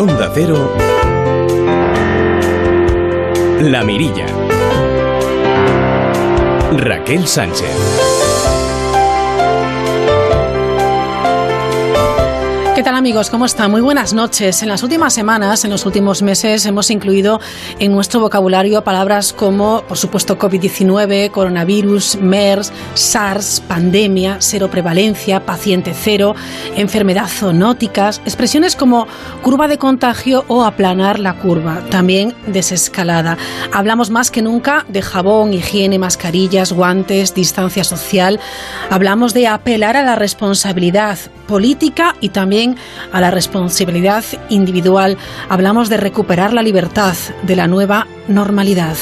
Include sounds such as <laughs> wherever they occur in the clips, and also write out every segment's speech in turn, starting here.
Onda Cero, La Mirilla. Raquel Sánchez. Amigos? ¿Cómo están? Muy buenas noches. En las últimas semanas, en los últimos meses, hemos incluido en nuestro vocabulario palabras como, por supuesto, COVID-19, coronavirus, MERS, SARS, pandemia, cero prevalencia, paciente cero, enfermedad zoonóticas, expresiones como curva de contagio o aplanar la curva, también desescalada. Hablamos más que nunca de jabón, higiene, mascarillas, guantes, distancia social. Hablamos de apelar a la responsabilidad política y también a la responsabilidad individual. Hablamos de recuperar la libertad de la nueva normalidad.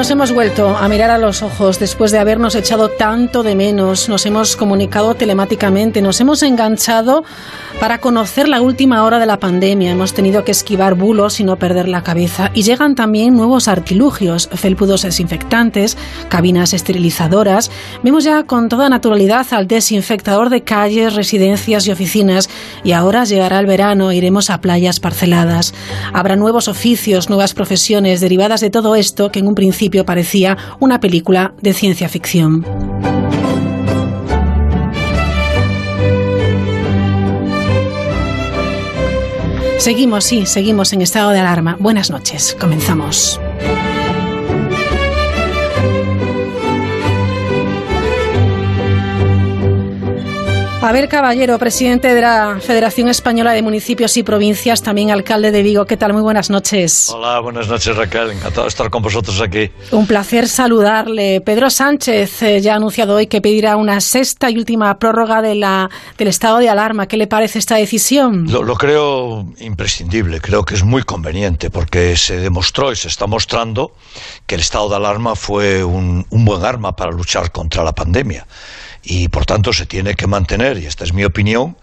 Nos hemos vuelto a mirar a los ojos después de habernos echado tanto de menos, nos hemos comunicado telemáticamente, nos hemos enganchado para conocer la última hora de la pandemia. Hemos tenido que esquivar bulos y no perder la cabeza. Y llegan también nuevos artilugios, felpudos desinfectantes, cabinas esterilizadoras. Vemos ya con toda naturalidad al desinfectador de calles, residencias y oficinas. Y ahora llegará el verano, iremos a playas parceladas. Habrá nuevos oficios, nuevas profesiones derivadas de todo esto que en un principio parecía una película de ciencia ficción. Seguimos, sí, seguimos en estado de alarma. Buenas noches, comenzamos. Abel Caballero, presidente de la Federación Española de Municipios y Provincias, también alcalde de Vigo. ¿Qué tal? Muy buenas noches. Hola, buenas noches Raquel. Encantado de estar con vosotros aquí. Un placer saludarle. Pedro Sánchez eh, ya ha anunciado hoy que pedirá una sexta y última prórroga de la, del estado de alarma. ¿Qué le parece esta decisión? Lo, creo imprescindible, creo que es muy conveniente porque se demostró y se está mostrando que el estado de alarma fue un buen arma para luchar contra la pandemia y por tanto se tiene que mantener, y esta es mi opinión,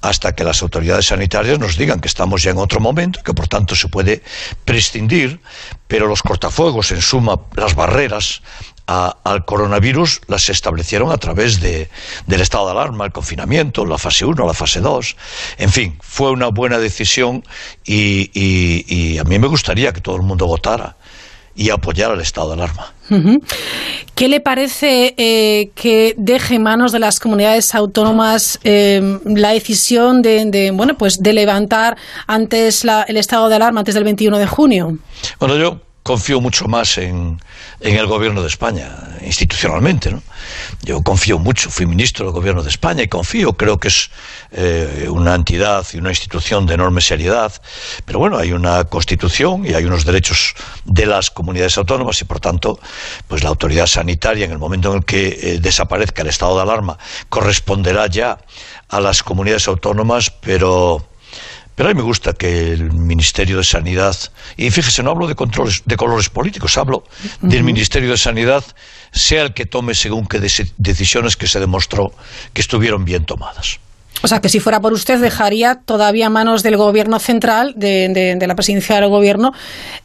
hasta que las autoridades sanitarias nos digan que estamos ya en otro momento que por tanto se puede prescindir, pero los cortafuegos, en suma, las barreras al coronavirus las establecieron a través de, del estado de alarma, el confinamiento, la fase 1, la fase 2. En fin, fue una buena decisión y, y a mí me gustaría que todo el mundo votara y apoyar al estado de alarma. ¿Qué le parece eh, que deje en manos de las comunidades autónomas eh, la decisión de, bueno, pues de levantar antes el estado de alarma antes del 21 de junio? Bueno, yo confío mucho más en, en, el gobierno de España, institucionalmente. ¿no? Yo confío mucho, fui ministro del gobierno de España y confío, creo que es eh, una entidad y una institución de enorme seriedad, pero bueno, hay una constitución y hay unos derechos de las comunidades autónomas y por tanto, pues la autoridad sanitaria en el momento en el que eh, desaparezca el estado de alarma corresponderá ya a las comunidades autónomas, pero pero a mí me gusta que el Ministerio de Sanidad, y fíjese, no hablo de, controles, de colores políticos, hablo del Ministerio de Sanidad, sea el que tome según qué decisiones que se demostró que estuvieron bien tomadas. O sea, que si fuera por usted, dejaría todavía a manos del gobierno central, de, la presidencia del gobierno,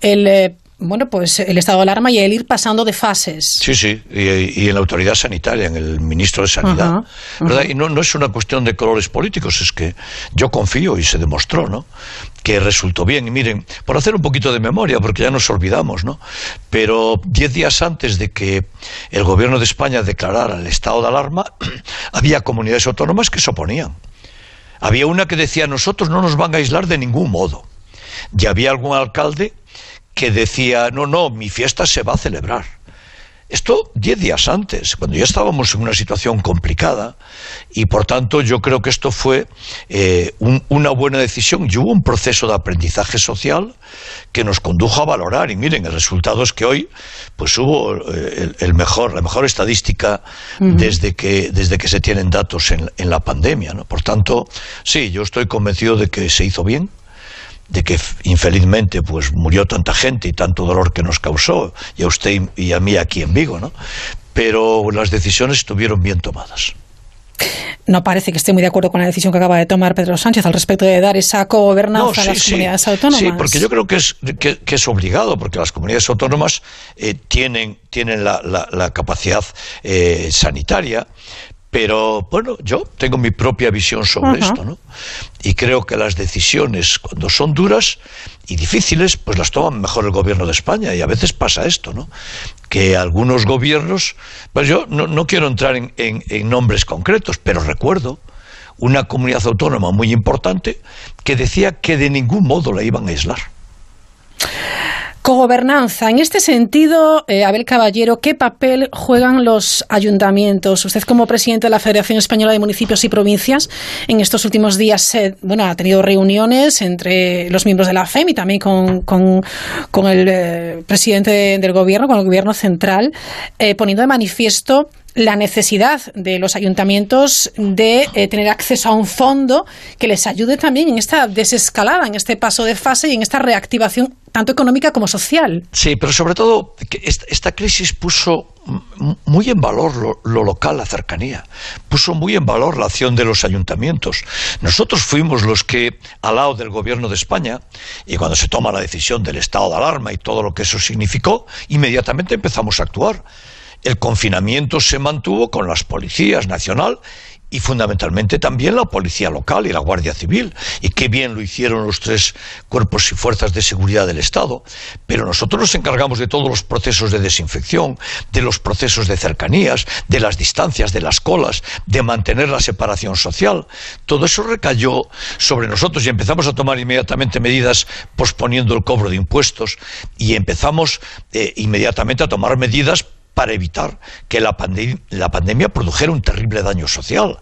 el eh, bueno, pues el estado de alarma y el ir pasando de fases. Sí, sí, y, en la autoridad sanitaria, en el ministro de Sanidad. Y no, no es una cuestión de colores políticos, es que yo confío y se demostró, ¿no? que resultó bien. Y miren, por hacer un poquito de memoria, porque ya nos olvidamos, ¿no? Pero diez días antes de que el gobierno de España declarara el estado de alarma, <clears throat> había comunidades autónomas que se oponían. Había una que decía, nosotros no nos van a aislar de ningún modo. Y había algún alcalde que decía, no, no, mi fiesta se va a celebrar. Esto diez días antes, cuando ya estábamos en una situación complicada, y por tanto yo creo que esto fue eh, una buena decisión y hubo un proceso de aprendizaje social que nos condujo a valorar. Y miren, el resultado es que hoy pues hubo eh, el, mejor, la mejor estadística desde, que, desde que se tienen datos en, en la pandemia. ¿no? Por tanto, sí, yo estoy convencido de que se hizo bien de que infelizmente pues murió tanta gente y tanto dolor que nos causó y a usted y a mí aquí en Vigo, ¿no? Pero las decisiones estuvieron bien tomadas. No parece que esté muy de acuerdo con la decisión que acaba de tomar Pedro Sánchez al respecto de dar esa cogobernanza a las comunidades autónomas. Sí, porque yo creo que es, que, es obligado, porque las comunidades autónomas eh, tienen, tienen la, la, capacidad eh, sanitaria, pero bueno, yo tengo mi propia visión sobre esto, ¿no? Y creo que las decisiones, cuando son duras y difíciles, pues las toma mejor el gobierno de España. Y a veces pasa esto, ¿no? Que algunos gobiernos, pues yo no, quiero entrar en, en nombres concretos, pero recuerdo una comunidad autónoma muy importante que decía que de ningún modo la iban a aislar. Cogobernanza. En este sentido, eh, Abel Caballero, ¿qué papel juegan los ayuntamientos? Usted, como presidente de la Federación Española de Municipios y Provincias, en estos últimos días bueno, ha tenido reuniones entre los miembros de la FEM y también con, el eh, presidente del gobierno, con el gobierno central, eh, poniendo de manifiesto la necesidad de los ayuntamientos de eh, tener acceso a un fondo que les ayude también en esta desescalada, en este paso de fase y en esta reactivación tanto económica como social. Sí, pero sobre todo esta, crisis puso muy en valor lo, lo, local, la cercanía, puso muy en valor la acción de los ayuntamientos. Nosotros fuimos los que, al lado del gobierno de España, y cuando se toma la decisión del estado de alarma y todo lo que eso significó, inmediatamente empezamos a actuar. El confinamiento se mantuvo con las policías nacional y fundamentalmente también la policía local y la Guardia Civil. Y qué bien lo hicieron los tres cuerpos y fuerzas de seguridad del Estado. Pero nosotros nos encargamos de todos los procesos de desinfección, de los procesos de cercanías, de las distancias, de las colas, de mantener la separación social. Todo eso recayó sobre nosotros y empezamos a tomar inmediatamente medidas posponiendo el cobro de impuestos y empezamos eh, inmediatamente a tomar medidas para evitar que la, pandemia produjera un terrible daño social.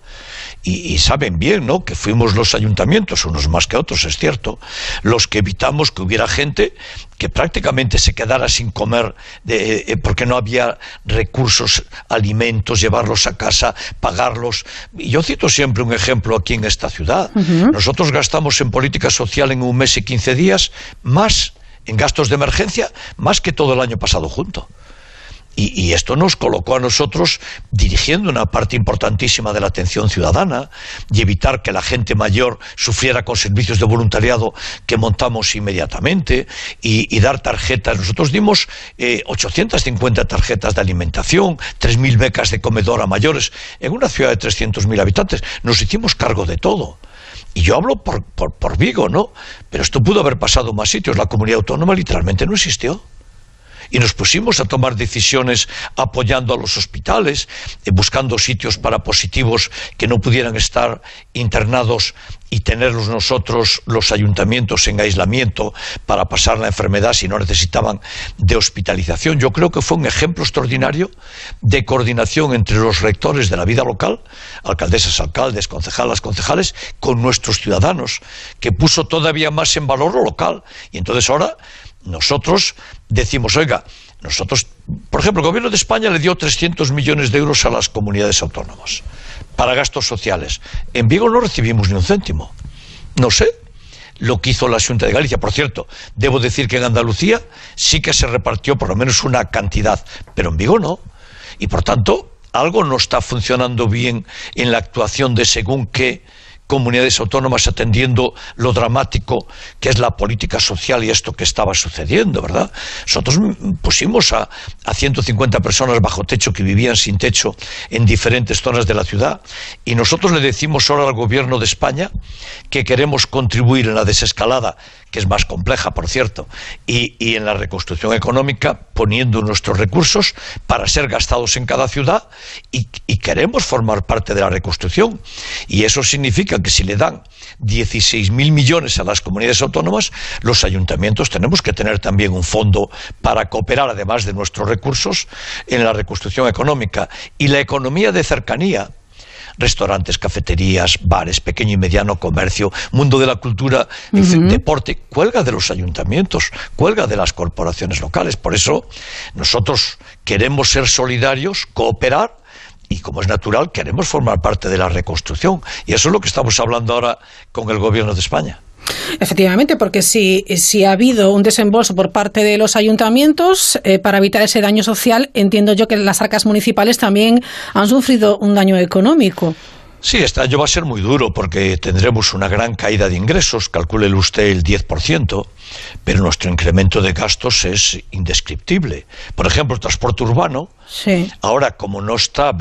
Y, saben bien, ¿no?, que fuimos los ayuntamientos, unos más que otros, es cierto, los que evitamos que hubiera gente que prácticamente se quedara sin comer de, eh, porque no había recursos, alimentos, llevarlos a casa, pagarlos. Y yo cito siempre un ejemplo aquí en esta ciudad. Nosotros gastamos en política social en un mes y quince días más en gastos de emergencia, más que todo el año pasado junto. Y, esto nos colocó a nosotros dirigiendo una parte importantísima de la atención ciudadana y evitar que la gente mayor sufriera con servicios de voluntariado que montamos inmediatamente y, dar tarjetas. Nosotros dimos eh, 850 tarjetas de alimentación, 3.000 becas de comedor a mayores en una ciudad de 300.000 habitantes. Nos hicimos cargo de todo. Y yo hablo por, por, por Vigo, ¿no? Pero esto pudo haber pasado en más sitios. La comunidad autónoma literalmente no existió y nos pusimos a tomar decisiones apoyando a los hospitales, eh, buscando sitios para positivos que no pudieran estar internados y tenerlos nosotros, los ayuntamientos, en aislamiento para pasar la enfermedad si no necesitaban de hospitalización. Yo creo que fue un ejemplo extraordinario de coordinación entre los rectores de la vida local, alcaldesas, alcaldes, concejalas, concejales, con nuestros ciudadanos, que puso todavía más en valor lo local. Y entonces ahora nosotros decimos, oiga, nosotros, por ejemplo, el gobierno de España le dio 300 millones de euros a las comunidades autónomas para gastos sociales. En Vigo no recibimos ni un céntimo. No sé lo que hizo la Junta de Galicia. Por cierto, debo decir que en Andalucía sí que se repartió por lo menos una cantidad, pero en Vigo no. Y por tanto, algo no está funcionando bien en la actuación de según qué comunidades autónomas atendiendo lo dramático que es la política social y esto que estaba sucediendo, ¿verdad? Nosotros pusimos a, a 150 personas bajo techo que vivían sin techo en diferentes zonas de la ciudad y nosotros le decimos ahora al gobierno de España que queremos contribuir en la desescalada, que es más compleja, por cierto, y, en la reconstrucción económica poniendo nuestros recursos para ser gastados en cada ciudad y, y queremos formar parte de la reconstrucción. Y eso significa que si le dan 16.000 millones a las comunidades autónomas, los ayuntamientos tenemos que tener también un fondo para cooperar, además de nuestros recursos, en la reconstrucción económica. Y la economía de cercanía, restaurantes, cafeterías, bares, pequeño y mediano comercio, mundo de la cultura, deporte, cuelga de los ayuntamientos, cuelga de las corporaciones locales. Por eso nosotros queremos ser solidarios, cooperar y como es natural, queremos formar parte de la reconstrucción. Y eso es lo que estamos hablando ahora con el Gobierno de España. Efectivamente, porque si, si ha habido un desembolso por parte de los ayuntamientos eh, para evitar ese daño social, entiendo yo que las arcas municipales también han sufrido un daño económico. Sí, este año va a ser muy duro porque tendremos una gran caída de ingresos, calcule usted el 10%, pero nuestro incremento de gastos es indescriptible. Por ejemplo, el transporte urbano, ahora como no está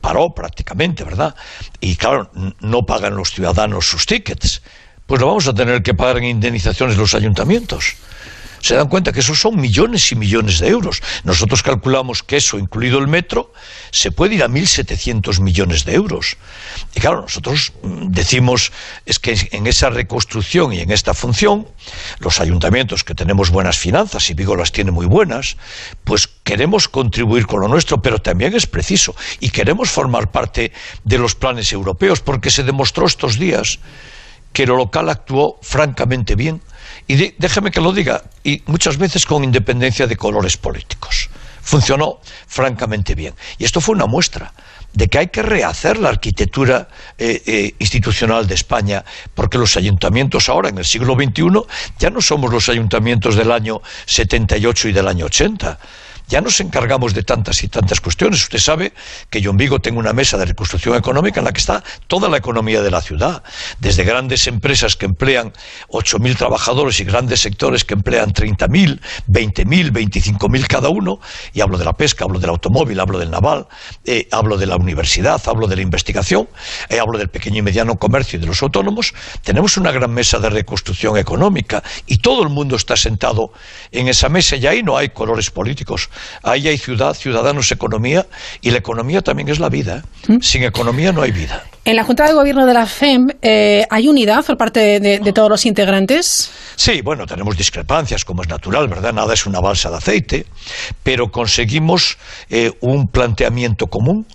paró prácticamente, ¿verdad? Y claro, no pagan los ciudadanos sus tickets, pues lo vamos a tener que pagar en indemnizaciones los ayuntamientos se dan cuenta que esos son millones y millones de euros. Nosotros calculamos que eso, incluido el metro, se puede ir a 1.700 millones de euros. Y claro, nosotros mm, decimos es que en esa reconstrucción y en esta función, los ayuntamientos que tenemos buenas finanzas, y Vigo las tiene muy buenas, pues queremos contribuir con lo nuestro, pero también es preciso. Y queremos formar parte de los planes europeos, porque se demostró estos días que lo local actuó francamente bien y déjeme que lo diga, y muchas veces con independencia de colores políticos. Funcionó francamente bien. Y esto fue una muestra de que hay que rehacer la arquitectura eh, eh, institucional de España, porque los ayuntamientos ahora, en el siglo XXI, ya no somos los ayuntamientos del año 78 y del año 80 ya nos encargamos de tantas y tantas cuestiones. Usted sabe que yo en Vigo tengo una mesa de reconstrucción económica en la que está toda la economía de la ciudad, desde grandes empresas que emplean 8.000 trabajadores y grandes sectores que emplean 30.000, 20.000, 25.000 cada uno, y hablo de la pesca, hablo del automóvil, hablo del naval, eh, hablo de la universidad, hablo de la investigación, eh, hablo del pequeño y mediano comercio y de los autónomos, tenemos una gran mesa de reconstrucción económica y todo el mundo está sentado en esa mesa y ahí no hay colores políticos. Ahí hay ciudad, ciudadanos, economía, y la economía también es la vida. ¿Mm? Sin economía no hay vida. En la Junta de Gobierno de la FEM, eh, ¿hay unidad por parte de, todos los integrantes? Sí, bueno, tenemos discrepancias, como es natural, ¿verdad? Nada es una balsa de aceite, pero conseguimos eh, un planteamiento común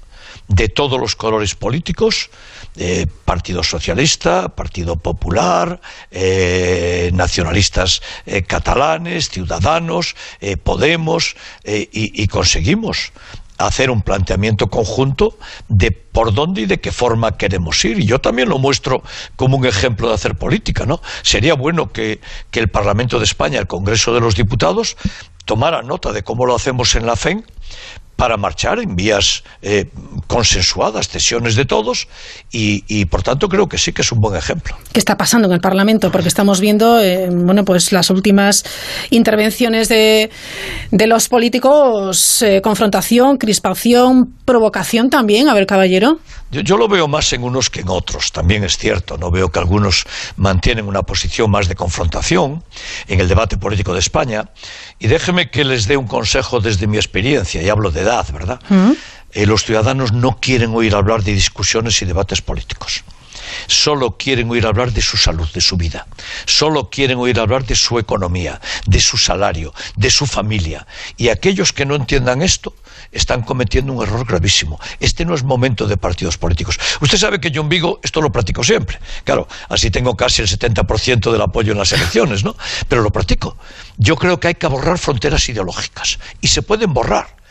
de todos los colores políticos, eh, Partido Socialista, Partido Popular, eh, nacionalistas eh, catalanes, ciudadanos, Podemos, y, conseguimos hacer un planteamiento conjunto de por dónde y de qué forma queremos ir. Y yo también lo muestro como un ejemplo de hacer política, ¿no? Sería bueno que, que el Parlamento de España, el Congreso de los Diputados, tomara nota de cómo lo hacemos en la FEN para marchar en vías eh, consensuadas, cesiones de todos, y, por tanto creo que sí que es un buen ejemplo. ¿Qué está pasando en el Parlamento? Porque estamos viendo, eh, bueno, pues las últimas intervenciones de, de los políticos, eh, confrontación, crispación, provocación también. A ver, caballero. Yo, lo veo más en unos que en otros, también es cierto. No veo que algunos mantienen una posición más de confrontación en el debate político de España. Y déjeme que les dé un consejo desde mi experiencia, y hablo de ¿verdad? Mm. Eh, los ciudadanos no quieren oír hablar de discusiones y debates políticos solo quieren oír hablar de su salud, de su vida, solo quieren oír hablar de su economía, de su salario, de su familia. Y aquellos que no entiendan esto están cometiendo un error gravísimo. Este no es momento de partidos políticos. Usted sabe que yo en Vigo esto lo practico siempre. Claro, así tengo casi el 70% del apoyo en las elecciones, ¿no? Pero lo practico. Yo creo que hay que borrar fronteras ideológicas. Y se pueden borrar.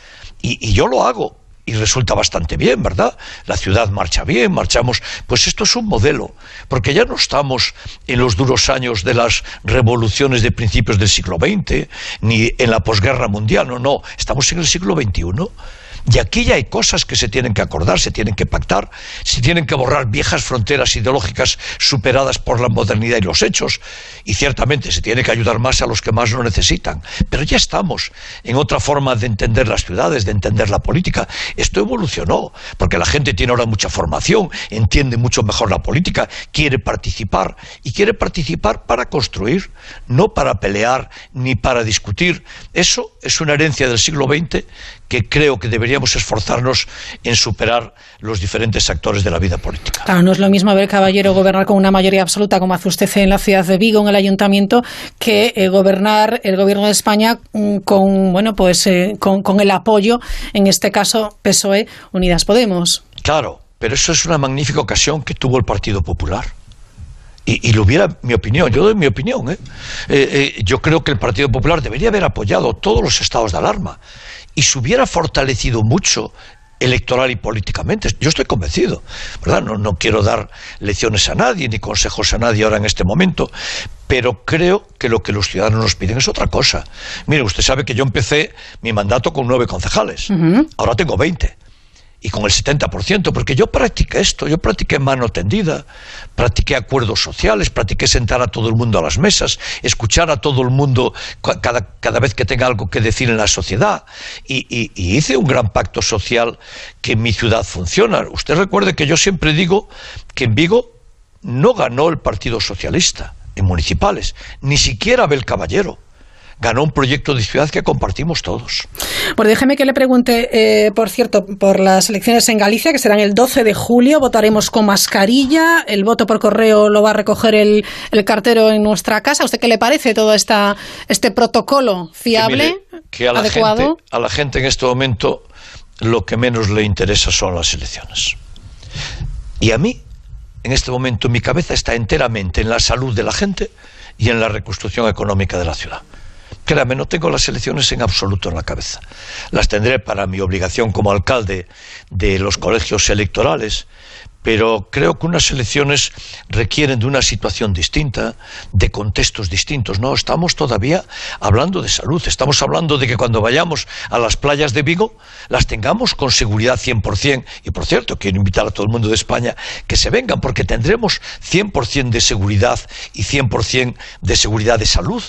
Y, yo lo hago y resulta bastante bien, ¿verdad? La ciudad marcha bien, marchamos. Pues esto es un modelo, porque ya no estamos en los duros años de las revoluciones de principios del siglo XX, ni en la posguerra mundial, no, no, estamos en el siglo XXI. Y aquí ya hay cosas que se tienen que acordar, se tienen que pactar, se tienen que borrar viejas fronteras ideológicas superadas por la modernidad y los hechos. Y ciertamente se tiene que ayudar más a los que más lo necesitan. Pero ya estamos en otra forma de entender las ciudades, de entender la política. Esto evolucionó, porque la gente tiene ahora mucha formación, entiende mucho mejor la política, quiere participar y quiere participar para construir, no para pelear ni para discutir. Eso es una herencia del siglo XX que creo que deberíamos esforzarnos en superar los diferentes actores de la vida política. Claro, no es lo mismo ver caballero gobernar con una mayoría absoluta como hace usted en la ciudad de Vigo, en el ayuntamiento, que eh, gobernar el gobierno de España mm, con bueno pues eh, con, con el apoyo, en este caso PSOE, Unidas Podemos. Claro, pero eso es una magnífica ocasión que tuvo el Partido Popular. Y, y lo hubiera, mi opinión, yo doy mi opinión. ¿eh? Eh, eh, yo creo que el Partido Popular debería haber apoyado todos los estados de alarma y se hubiera fortalecido mucho electoral y políticamente. Yo estoy convencido, ¿verdad? No, no quiero dar lecciones a nadie ni consejos a nadie ahora en este momento, pero creo que lo que los ciudadanos nos piden es otra cosa. Mire, usted sabe que yo empecé mi mandato con nueve concejales, ahora tengo veinte y con el 70%, porque yo practiqué esto, yo practiqué mano tendida, practiqué acuerdos sociales, practiqué sentar a todo el mundo a las mesas, escuchar a todo el mundo cada, cada vez que tenga algo que decir en la sociedad, y, y, hice un gran pacto social que en mi ciudad funciona. Usted recuerde que yo siempre digo que en Vigo no ganó el Partido Socialista en municipales, ni siquiera Abel Caballero ganó un proyecto de ciudad que compartimos todos. Bueno, déjeme que le pregunte, eh, por cierto, por las elecciones en Galicia, que serán el 12 de julio, votaremos con mascarilla, el voto por correo lo va a recoger el, el cartero en nuestra casa. ¿A usted qué le parece todo esta, este protocolo fiable, que, mire, que a la adecuado? Gente, a la gente en este momento lo que menos le interesa son las elecciones. Y a mí, en este momento, mi cabeza está enteramente en la salud de la gente y en la reconstrucción económica de la ciudad. Créame, no tengo las elecciones en absoluto en la cabeza. Las tendré para mi obligación como alcalde de los colegios electorales, pero creo que unas elecciones requieren de una situación distinta, de contextos distintos. No, estamos todavía hablando de salud, estamos hablando de que cuando vayamos a las playas de Vigo las tengamos con seguridad 100%. Y por cierto, quiero invitar a todo el mundo de España que se vengan porque tendremos 100% de seguridad y 100% de seguridad de salud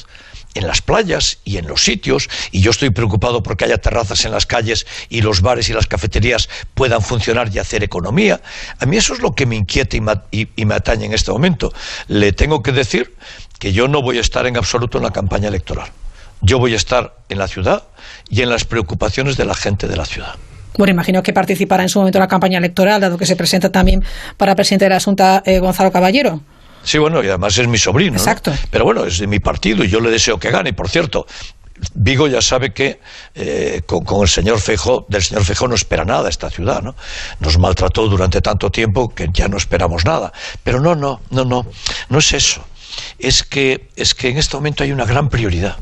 en las playas y en los sitios, y yo estoy preocupado porque haya terrazas en las calles y los bares y las cafeterías puedan funcionar y hacer economía. A mí eso es lo que me inquieta y me, y, y me atañe en este momento. Le tengo que decir que yo no voy a estar en absoluto en la campaña electoral. Yo voy a estar en la ciudad y en las preocupaciones de la gente de la ciudad. Bueno, imagino que participará en su momento en la campaña electoral, dado que se presenta también para presidente de la Junta eh, Gonzalo Caballero. Sí, bueno, y además es mi sobrino. Exacto. ¿no? Pero bueno, es de mi partido y yo le deseo que gane. Por cierto, Vigo ya sabe que eh, con, con, el señor Feijó, del señor Feijó no espera nada esta ciudad, ¿no? Nos maltrató durante tanto tiempo que ya no esperamos nada. Pero no, no, no, no, no es eso. Es que, es que en este momento hay una gran prioridad.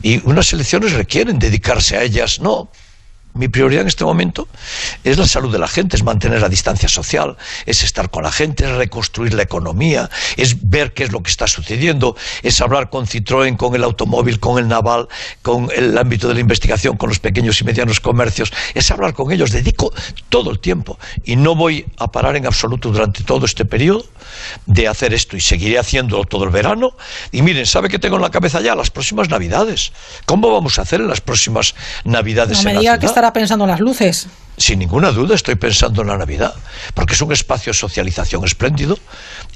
Y unas elecciones requieren dedicarse a ellas, no mi prioridad en este momento es la salud de la gente, es mantener la distancia social, es estar con la gente, es reconstruir la economía, es ver qué es lo que está sucediendo, es hablar con Citroën, con el automóvil, con el naval, con el ámbito de la investigación, con los pequeños y medianos comercios, es hablar con ellos, dedico todo el tiempo y no voy a parar en absoluto durante todo este periodo de hacer esto y seguiré haciéndolo todo el verano. Y miren, ¿sabe qué tengo en la cabeza ya? Las próximas navidades. ¿Cómo vamos a hacer en las próximas navidades no en la ciudad? Pensando en las luces. Sin ninguna duda estoy pensando en la Navidad, porque es un espacio de socialización espléndido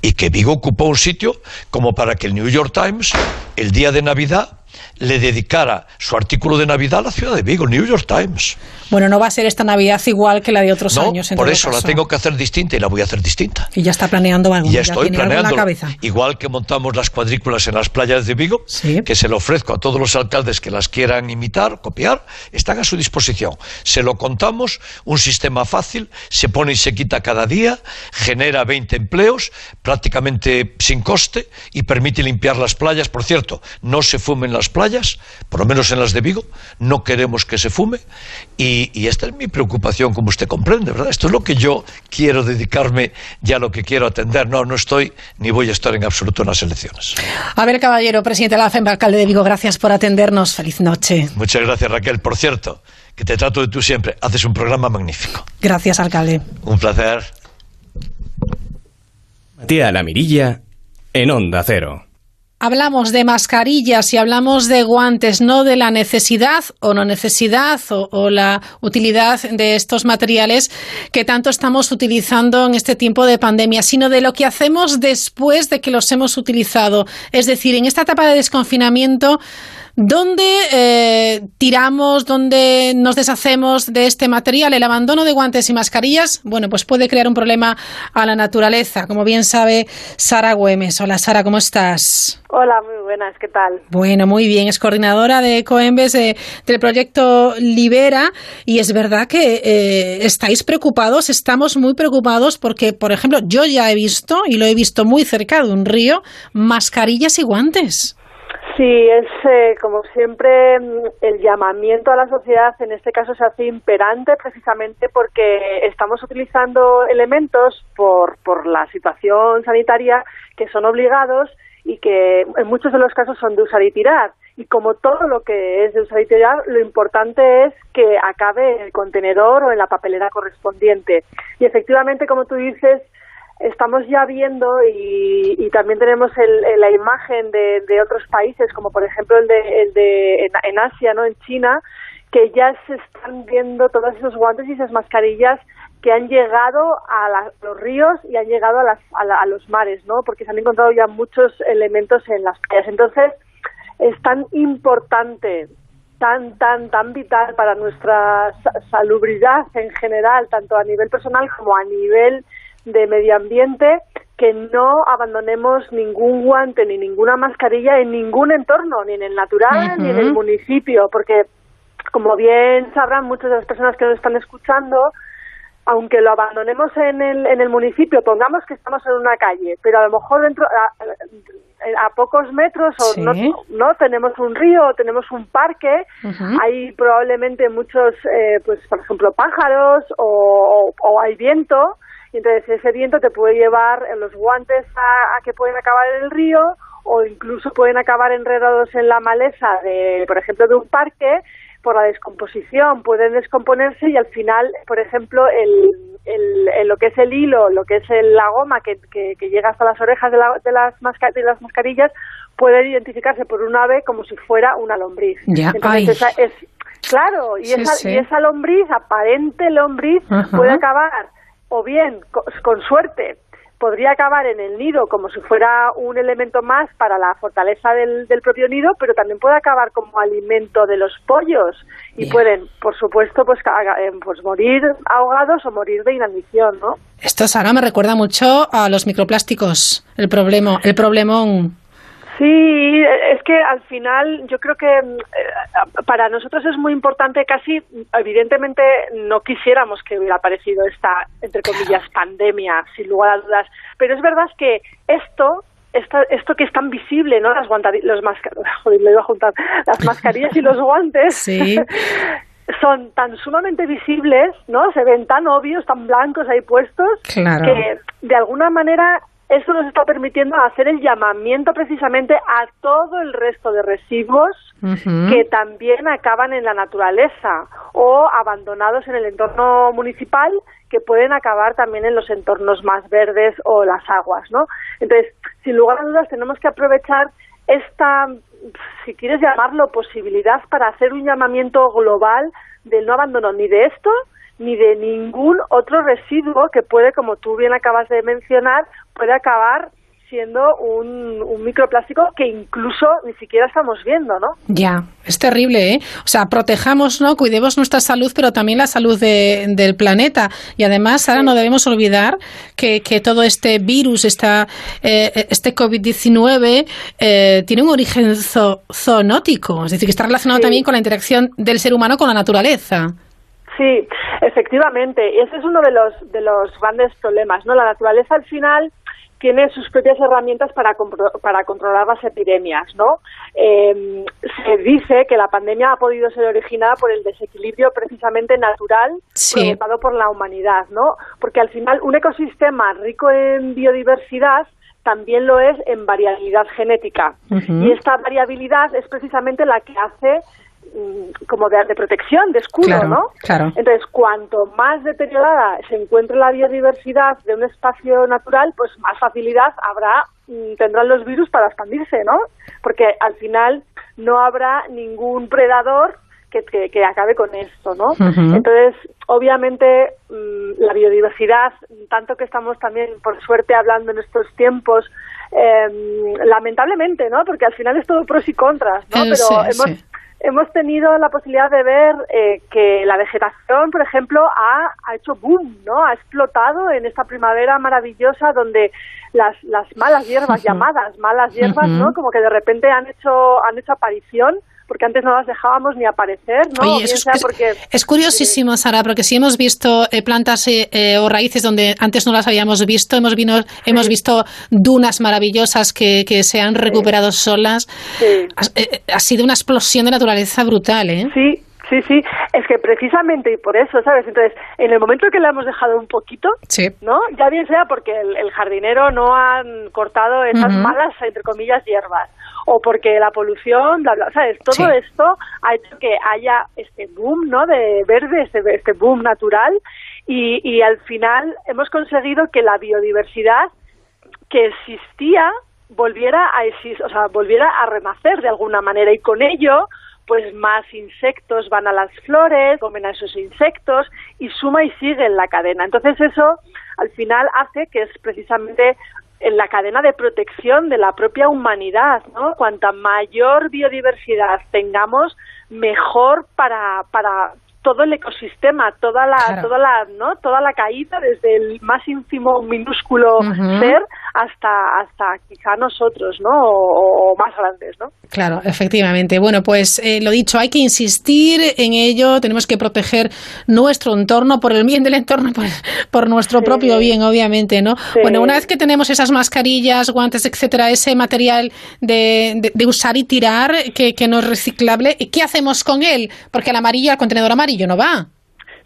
y que Vigo ocupó un sitio como para que el New York Times, el día de Navidad, le dedicara su artículo de Navidad a la ciudad de Vigo, New York Times. Bueno, no va a ser esta Navidad igual que la de otros no, años. En por todo eso caso. la tengo que hacer distinta y la voy a hacer distinta. Y ya está planeando algo. Ya estoy planeando. la cabeza. Igual que montamos las cuadrículas en las playas de Vigo, Sí. que se lo ofrezco a todos los alcaldes que las quieran imitar, copiar, están a su disposición. Se lo contamos, un sistema fácil, se pone y se quita cada día, genera 20 empleos, prácticamente sin coste y permite limpiar las playas. Por cierto, no se fumen las playas, por lo menos en las de Vigo, no queremos que se fume y, y esta es mi preocupación, como usted comprende, ¿verdad? Esto es lo que yo quiero dedicarme y a lo que quiero atender. No, no estoy ni voy a estar en absoluto en las elecciones. A ver, caballero, presidente de la FEMP, alcalde de Vigo, gracias por atendernos. Feliz noche. Muchas gracias, Raquel. Por cierto, que te trato de tú siempre. Haces un programa magnífico. Gracias, alcalde. Un placer. Matías La Mirilla en Onda Cero. Hablamos de mascarillas y hablamos de guantes, no de la necesidad o no necesidad o, la utilidad de estos materiales que tanto estamos utilizando en este tiempo de pandemia, sino de lo que hacemos después de que los hemos utilizado. Es decir, en esta etapa de desconfinamiento, ¿Dónde eh, tiramos, dónde nos deshacemos de este material? El abandono de guantes y mascarillas, bueno, pues puede crear un problema a la naturaleza, como bien sabe Sara Güemes. Hola Sara, ¿cómo estás? Hola, muy buenas, ¿qué tal? Bueno, muy bien, es coordinadora de Coembes del proyecto Libera y es verdad que eh, estáis preocupados, estamos muy preocupados porque, por ejemplo, yo ya he visto y lo he visto muy cerca de un río, mascarillas y guantes. Sí, es eh, como siempre mm, el llamamiento a la sociedad en este caso se hace imperante precisamente porque estamos utilizando elementos por, por la situación sanitaria que son obligados y que en muchos de los casos son de usar y tirar. Y como todo lo que es de usar y tirar, lo importante es que acabe en el contenedor o en la papelera correspondiente. Y efectivamente, como tú dices, estamos ya viendo y, también tenemos la imagen de, otros países, como por ejemplo el de, el de en, Asia, ¿no? en China, que ya se están viendo todos esos guantes y esas mascarillas que han llegado a, los ríos y han llegado a, las, a, los mares, ¿no? Porque se han encontrado ya muchos elementos en las playas. Entonces, es tan importante, tan, tan, tan vital para nuestra salubridad en general, tanto a nivel personal como a nivel de medio ambiente que no abandonemos ningún guante ni ninguna mascarilla en ningún entorno, ni en el natural ni en el municipio, porque como bien sabrán muchas de las personas que nos están escuchando, aunque lo abandonemos en el, en el municipio, pongamos que estamos en una calle, pero a lo mejor dentro a, pocos metros o no, no, tenemos un río o tenemos un parque, hay probablemente muchos, eh, pues por ejemplo, pájaros o, o hay viento y entonces ese viento te puede llevar en los guantes a, que pueden acabar en el río o incluso pueden acabar enredados en la maleza de, por ejemplo, de un parque por la descomposición, pueden descomponerse y al final, por ejemplo, el, el, lo que es el hilo, lo que es la goma que, que, llega hasta las orejas de, la, de, las de las mascarillas, puede identificarse por un ave como si fuera una lombriz. Entonces, es, claro, y, esa, y esa lombriz, aparente lombriz, puede acabar o bien, con suerte, podría acabar en el nido como si fuera un elemento más para la fortaleza del, propio nido, pero también puede acabar como alimento de los pollos y pueden, por supuesto, pues, eh, pues morir ahogados o morir de inanición, ¿no? Esto, Sara, me recuerda mucho a los microplásticos, el problema, el problemón. Sí, es que al final yo creo que eh, para nosotros es muy importante, casi evidentemente no quisiéramos que hubiera aparecido esta, entre comillas, pandemia, sin lugar a dudas, pero es verdad que esto esto que es tan visible, ¿no? Las, los <laughs> las mascarillas y los guantes <laughs> son tan sumamente visibles, ¿no? Se ven tan obvios, tan blancos ahí puestos, que de alguna manera esto nos está permitiendo hacer el llamamiento precisamente a todo el resto de residuos que también acaban en la naturaleza o abandonados en el entorno municipal que pueden acabar también en los entornos más verdes o las aguas, ¿no? Entonces, sin lugar a dudas, tenemos que aprovechar esta, si quieres llamarlo, posibilidad para hacer un llamamiento global del no abandono ni de esto ni de ningún otro residuo que puede, como tú bien acabas de mencionar, puede acabar siendo un, microplástico que incluso ni siquiera estamos viendo, ¿no? Ya, es terrible, ¿eh? O sea, protejamos, ¿no? Cuidemos nuestra salud, pero también la salud del planeta. Y además, ahora no debemos olvidar que, que, todo este virus, esta, eh, este COVID-19, eh, tiene un origen zoonótico, es decir, que está relacionado también con la interacción del ser humano con la naturaleza. Sí, efectivamente. Y ese es uno de los, de los grandes problemas, ¿no? La naturaleza al final tiene sus propias herramientas para, para controlar las epidemias, ¿no? Em, se dice que la pandemia ha podido ser originada por el desequilibrio precisamente natural provocado por la humanidad, ¿no? Porque al final un ecosistema rico en biodiversidad también lo es en variabilidad genética. Y esta variabilidad es precisamente la que hace como de, protección, de escudo, ¿no? Claro. Entonces, cuanto más deteriorada se encuentre la biodiversidad de un espacio natural, pues más facilidad habrá, mm, tendrán los virus para expandirse, ¿no? Porque al final no habrá ningún predador que, que, acabe con esto, ¿no? Entonces, obviamente, mm, la biodiversidad, tanto que estamos también, por suerte, hablando en estos tiempos em, lamentablemente, ¿no? Porque al final es todo pros y contras, ¿no? Eh, Pero hemos, hemos tenido la posibilidad de ver eh, que la vegetación, por ejemplo, ha, ha, hecho boom, ¿no? Ha explotado en esta primavera maravillosa donde las, las malas hierbas, <laughs> llamadas malas hierbas, ¿no? Como que de repente han hecho, han hecho aparición porque antes no las dejábamos ni aparecer, ¿no? Oye, es, porque, es, curiosísimo, Sara, porque si hemos visto eh, plantas eh, eh, o raíces donde antes no las habíamos visto, hemos, vino, sí. hemos visto dunas maravillosas que, que se han recuperado sí. solas. Sí. Ha, eh, ha, sido una explosión de naturaleza brutal, ¿eh? Sí. Sí, sí, es que precisamente y por eso, ¿sabes? Entonces, en el momento que le hemos dejado un poquito, sí. ¿no? Ya bien sea porque el, el jardinero no han cortado esas uh -huh. malas, entre comillas, hierbas, o porque la polución, bla, bla, ¿sabes? Todo sí. esto ha hecho que haya este boom, ¿no? De verde, este, este boom natural y, y al final hemos conseguido que la biodiversidad que existía volviera a existir, o sea, volviera a renacer de alguna manera y con ello pues más insectos van a las flores, comen a esos insectos y suma y sigue en la cadena. Entonces eso al final hace que es precisamente en la cadena de protección de la propia humanidad, ¿no? Cuanta mayor biodiversidad tengamos, mejor para, para todo el ecosistema, toda la, claro. toda la, ¿no? Toda la caída desde el más ínfimo, minúsculo uh -huh. ser hasta, hasta quizá nosotros, ¿no? O, o, más grandes, ¿no? Claro, efectivamente. Bueno, pues eh, lo dicho, hay que insistir en ello, tenemos que proteger nuestro entorno por el bien del entorno, por, por nuestro sí. propio bien, obviamente, ¿no? Sí. Bueno, una vez que tenemos esas mascarillas, guantes, etcétera, ese material de, de, de usar y tirar que, que no es reciclable, ¿qué hacemos con él? Porque el amarillo, el contenedor amarillo, no va.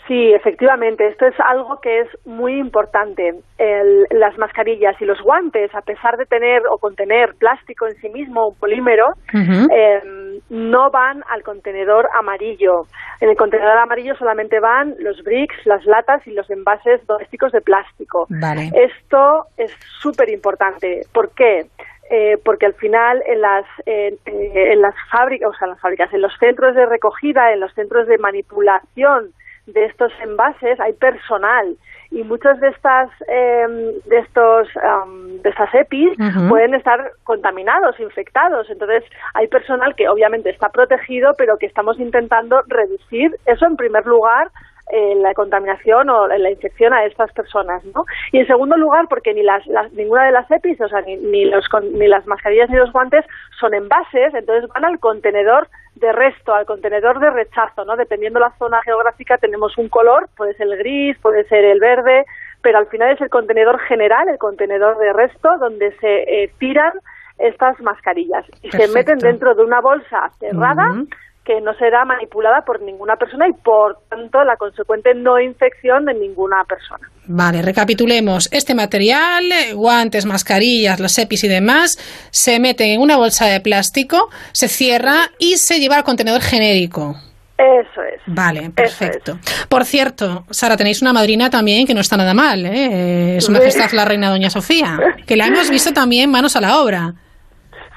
Sí, efectivamente, esto es algo que es muy importante. El, las mascarillas y los guantes, a pesar de tener o contener plástico en sí mismo, un polímero, uh -huh. eh, no van al contenedor amarillo. En el contenedor amarillo solamente van los bricks, las latas y los envases domésticos de plástico. Vale. Esto es súper importante. ¿Por qué? Eh, porque al final en las eh, en las fábricas, o sea, en las fábricas, en los centros de recogida, en los centros de manipulación de estos envases hay personal y muchos de estas eh, de estos um, de estas EPIs uh -huh. pueden estar contaminados, infectados. Entonces hay personal que obviamente está protegido, pero que estamos intentando reducir eso en primer lugar eh, la contaminación o la infección a estas personas, ¿no? Y en segundo lugar, porque ni las, las ninguna de las EPIs, o sea, ni, ni, los, ni las mascarillas ni los guantes son envases, entonces van al contenedor de resto, al contenedor de rechazo, ¿no? Dependiendo la zona geográfica tenemos un color, puede ser el gris, puede ser el verde, pero al final es el contenedor general, el contenedor de resto, donde se eh, tiran estas mascarillas y Perfecto. se meten dentro de una bolsa cerrada. Uh -huh que no será manipulada por ninguna persona y por tanto la consecuente no infección de ninguna persona. Vale, recapitulemos. Este material, guantes, mascarillas, los EPIs y demás, se meten en una bolsa de plástico, se cierra y se lleva al contenedor genérico. Eso es. Vale, perfecto. Es. Por cierto, Sara, tenéis una madrina también que no está nada mal, ¿eh? Su Majestad la Reina Doña Sofía, que la hemos visto también manos a la obra.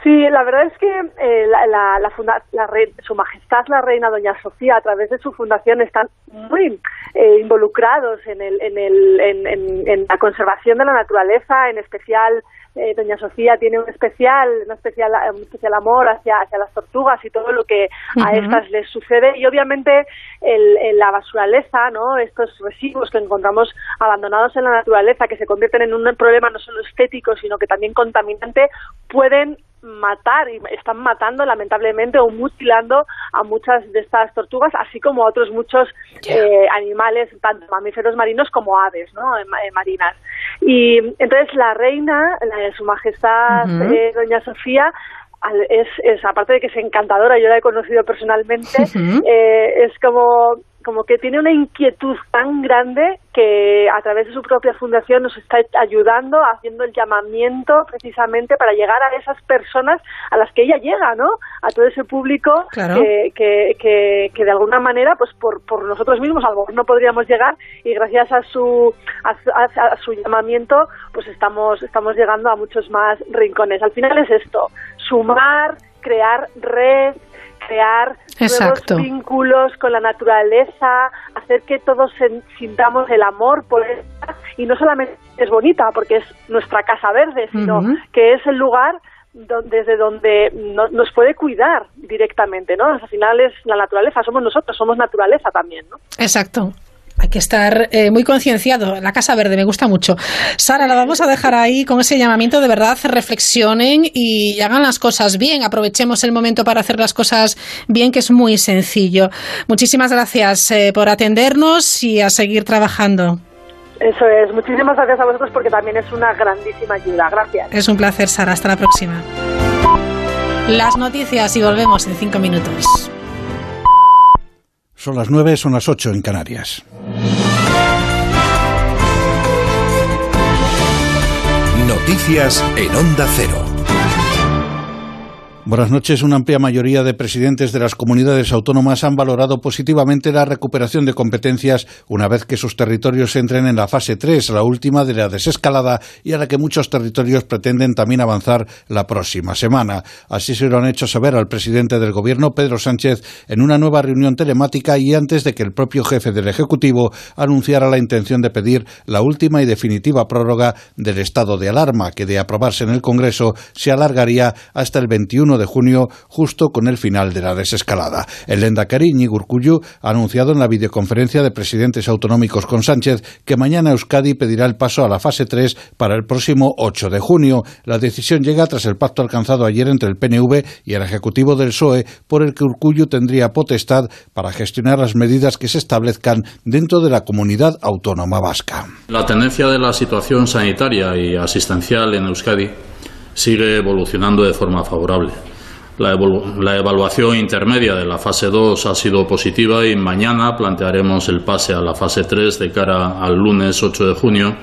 Sí, la verdad es que eh, la, la, la, funda la re Su Majestad la Reina Doña Sofía, a través de su fundación, están muy eh, involucrados en, el, en, el, en, en, en, la conservación de la naturaleza, en especial eh, Doña Sofía tiene un especial, un especial, un especial amor hacia, hacia las tortugas y todo lo que uh -huh. a estas les sucede y obviamente el, el, la basuraleza, ¿no? estos residuos que encontramos abandonados en la naturaleza que se convierten en un problema no solo estético sino que también contaminante pueden matar y están matando lamentablemente o mutilando a muchas de estas tortugas así como a otros muchos yeah. eh, animales tanto mamíferos marinos como aves ¿no? Eh, marinas y entonces la reina la su majestad uh -huh. eh, doña Sofía es, es, aparte de que es encantadora yo la he conocido personalmente uh -huh. es como como que tiene una inquietud tan grande que a través de su propia fundación nos está ayudando, haciendo el llamamiento precisamente para llegar a esas personas a las que ella llega, ¿no? A todo ese público claro. que, que, que, que, de alguna manera, pues por, por nosotros mismos a lo mejor no podríamos llegar y gracias a su, a, a, a su llamamiento, pues estamos, estamos llegando a muchos más rincones. Al final es esto, sumar crear red, crear nuevos vínculos con la naturaleza, hacer que todos sintamos el amor por ella y no solamente es bonita porque es nuestra casa verde, sino que es el lugar desde donde nos puede cuidar directamente, ¿no? Al final es la naturaleza, somos nosotros, somos naturaleza también, ¿no? Exacto. Hay que estar eh, muy concienciado. La Casa Verde me gusta mucho. Sara, la vamos a dejar ahí con ese llamamiento. De verdad, reflexionen y hagan las cosas bien. Aprovechemos el momento para hacer las cosas bien, que es muy sencillo. Muchísimas gracias eh, por atendernos y a seguir trabajando. Eso es. Muchísimas gracias a vosotros porque también es una grandísima ayuda. Gracias. Es un placer, Sara. Hasta la próxima. Las noticias y volvemos en cinco minutos. Son las nueve, son las ocho en Canarias. Noticias en Onda Cero. Buenas noches. Una amplia mayoría de presidentes de las comunidades autónomas han valorado positivamente la recuperación de competencias una vez que sus territorios entren en la fase 3, la última de la desescalada y a la que muchos territorios pretenden también avanzar la próxima semana. Así se lo han hecho saber al presidente del Gobierno, Pedro Sánchez, en una nueva reunión telemática y antes de que el propio jefe del Ejecutivo anunciara la intención de pedir la última y definitiva prórroga del estado de alarma, que de aprobarse en el Congreso se alargaría hasta el 21 de junio, justo con el final de la desescalada. El Lendakari Urcuyu ha anunciado en la videoconferencia de presidentes autonómicos con Sánchez que mañana Euskadi pedirá el paso a la fase 3 para el próximo 8 de junio. La decisión llega tras el pacto alcanzado ayer entre el PNV y el Ejecutivo del PSOE, por el que Urcuyu tendría potestad para gestionar las medidas que se establezcan dentro de la comunidad autónoma vasca. La tendencia de la situación sanitaria y asistencial en Euskadi sigue evolucionando de forma favorable. La, evaluación intermedia de la fase 2 ha sido positiva y mañana plantearemos el pase a la fase 3 de cara al lunes 8 de junio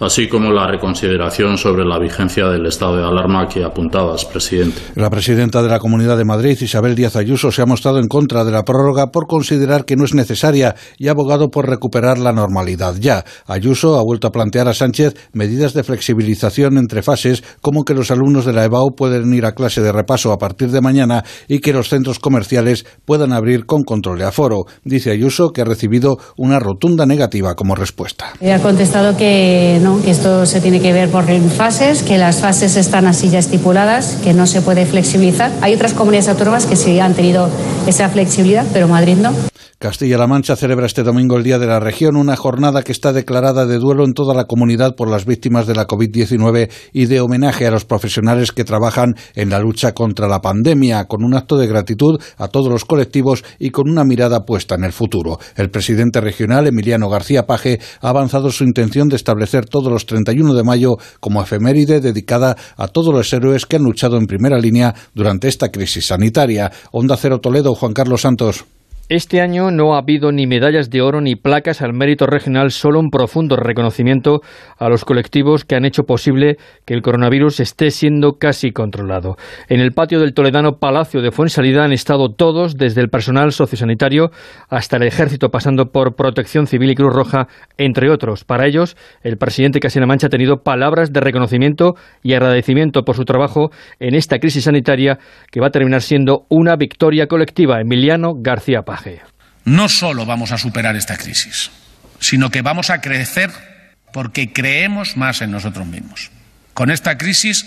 así como la reconsideración sobre la vigencia del estado de alarma que apuntabas, presidente. La presidenta de la Comunidad de Madrid, Isabel Díaz Ayuso, se ha mostrado en contra de la prórroga por considerar que no es necesaria y ha abogado por recuperar la normalidad ya. Ayuso ha vuelto a plantear a Sánchez medidas de flexibilización entre fases, como que los alumnos de la EBAU pueden ir a clase de repaso a partir de mañana y que los centros comerciales puedan abrir con control de aforo. Dice Ayuso que ha recibido una rotunda negativa como respuesta. Ha contestado que que esto se tiene que ver por fases, que las fases están así ya estipuladas, que no se puede flexibilizar. Hay otras comunidades autónomas que sí han tenido esa flexibilidad, pero Madrid no. Castilla-La Mancha celebra este domingo el Día de la Región, una jornada que está declarada de duelo en toda la comunidad por las víctimas de la COVID-19 y de homenaje a los profesionales que trabajan en la lucha contra la pandemia, con un acto de gratitud a todos los colectivos y con una mirada puesta en el futuro. El presidente regional, Emiliano García Paje, ha avanzado su intención de establecer todos los 31 de mayo como efeméride dedicada a todos los héroes que han luchado en primera línea durante esta crisis sanitaria. Onda Cero Toledo, Juan Carlos Santos. Este año no ha habido ni medallas de oro ni placas al mérito regional, solo un profundo reconocimiento a los colectivos que han hecho posible que el coronavirus esté siendo casi controlado. En el patio del Toledano Palacio de Fuensalida han estado todos, desde el personal sociosanitario hasta el ejército, pasando por Protección Civil y Cruz Roja, entre otros. Para ellos, el presidente Casina Mancha ha tenido palabras de reconocimiento y agradecimiento por su trabajo en esta crisis sanitaria que va a terminar siendo una victoria colectiva. Emiliano García Paz. No solo vamos a superar esta crisis, sino que vamos a crecer porque creemos más en nosotros mismos. Con esta crisis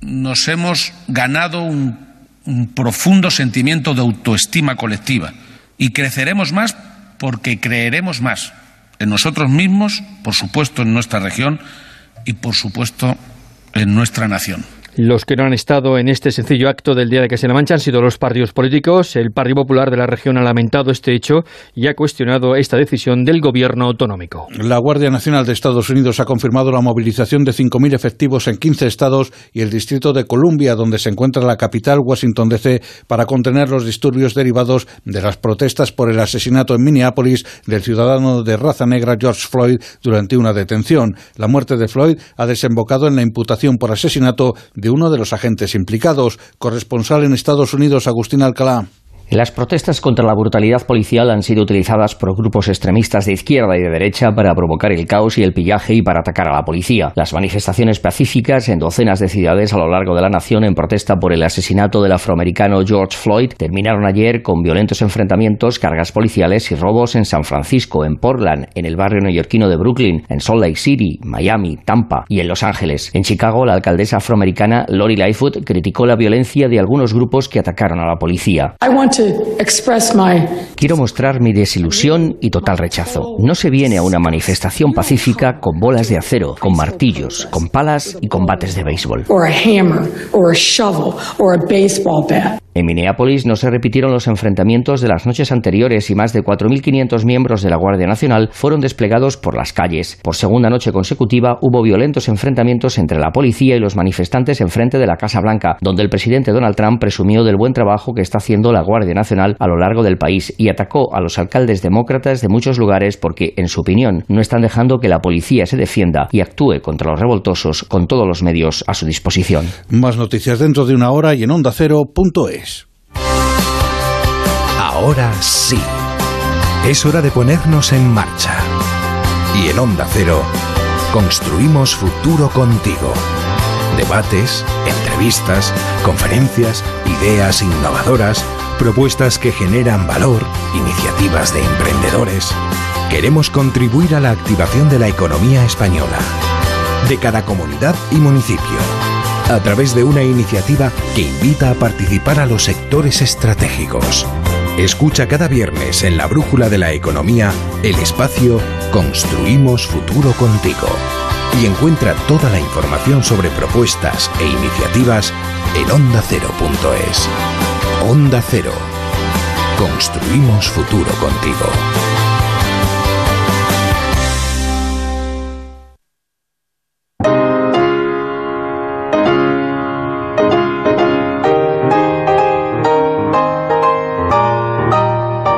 nos hemos ganado un, un profundo sentimiento de autoestima colectiva y creceremos más porque creeremos más en nosotros mismos, por supuesto en nuestra región y por supuesto en nuestra nación. Los que no han estado en este sencillo acto del Día de Castilla-La Mancha han sido los partidos políticos. El Partido Popular de la región ha lamentado este hecho y ha cuestionado esta decisión del gobierno autonómico. La Guardia Nacional de Estados Unidos ha confirmado la movilización de 5.000 efectivos en 15 estados y el Distrito de Columbia, donde se encuentra la capital, Washington DC, para contener los disturbios derivados de las protestas por el asesinato en Minneapolis del ciudadano de raza negra George Floyd durante una detención. La muerte de Floyd ha desembocado en la imputación por asesinato de uno de los agentes implicados. Corresponsal en Estados Unidos, Agustín Alcalá. Las protestas contra la brutalidad policial han sido utilizadas por grupos extremistas de izquierda y de derecha para provocar el caos y el pillaje y para atacar a la policía. Las manifestaciones pacíficas en docenas de ciudades a lo largo de la nación en protesta por el asesinato del afroamericano George Floyd terminaron ayer con violentos enfrentamientos, cargas policiales y robos en San Francisco, en Portland, en el barrio neoyorquino de Brooklyn, en Salt Lake City, Miami, Tampa y en Los Ángeles. En Chicago, la alcaldesa afroamericana Lori Lightfoot criticó la violencia de algunos grupos que atacaron a la policía. Quiero mostrar mi desilusión y total rechazo. No se viene a una manifestación pacífica con bolas de acero, con martillos, con palas y con bates de béisbol. En Minneapolis no se repitieron los enfrentamientos de las noches anteriores y más de 4.500 miembros de la Guardia Nacional fueron desplegados por las calles. Por segunda noche consecutiva hubo violentos enfrentamientos entre la policía y los manifestantes en frente de la Casa Blanca, donde el presidente Donald Trump presumió del buen trabajo que está haciendo la Guardia Nacional a lo largo del país y atacó a los alcaldes demócratas de muchos lugares porque, en su opinión, no están dejando que la policía se defienda y actúe contra los revoltosos con todos los medios a su disposición. Más noticias dentro de una hora y en ondacero.es. Ahora sí. Es hora de ponernos en marcha. Y en Onda Cero, construimos futuro contigo. Debates, entrevistas, conferencias, ideas innovadoras, propuestas que generan valor, iniciativas de emprendedores. Queremos contribuir a la activación de la economía española, de cada comunidad y municipio, a través de una iniciativa que invita a participar a los sectores estratégicos. Escucha cada viernes en la Brújula de la Economía el espacio Construimos Futuro contigo y encuentra toda la información sobre propuestas e iniciativas en ondacero.es. Onda Cero. Construimos futuro contigo.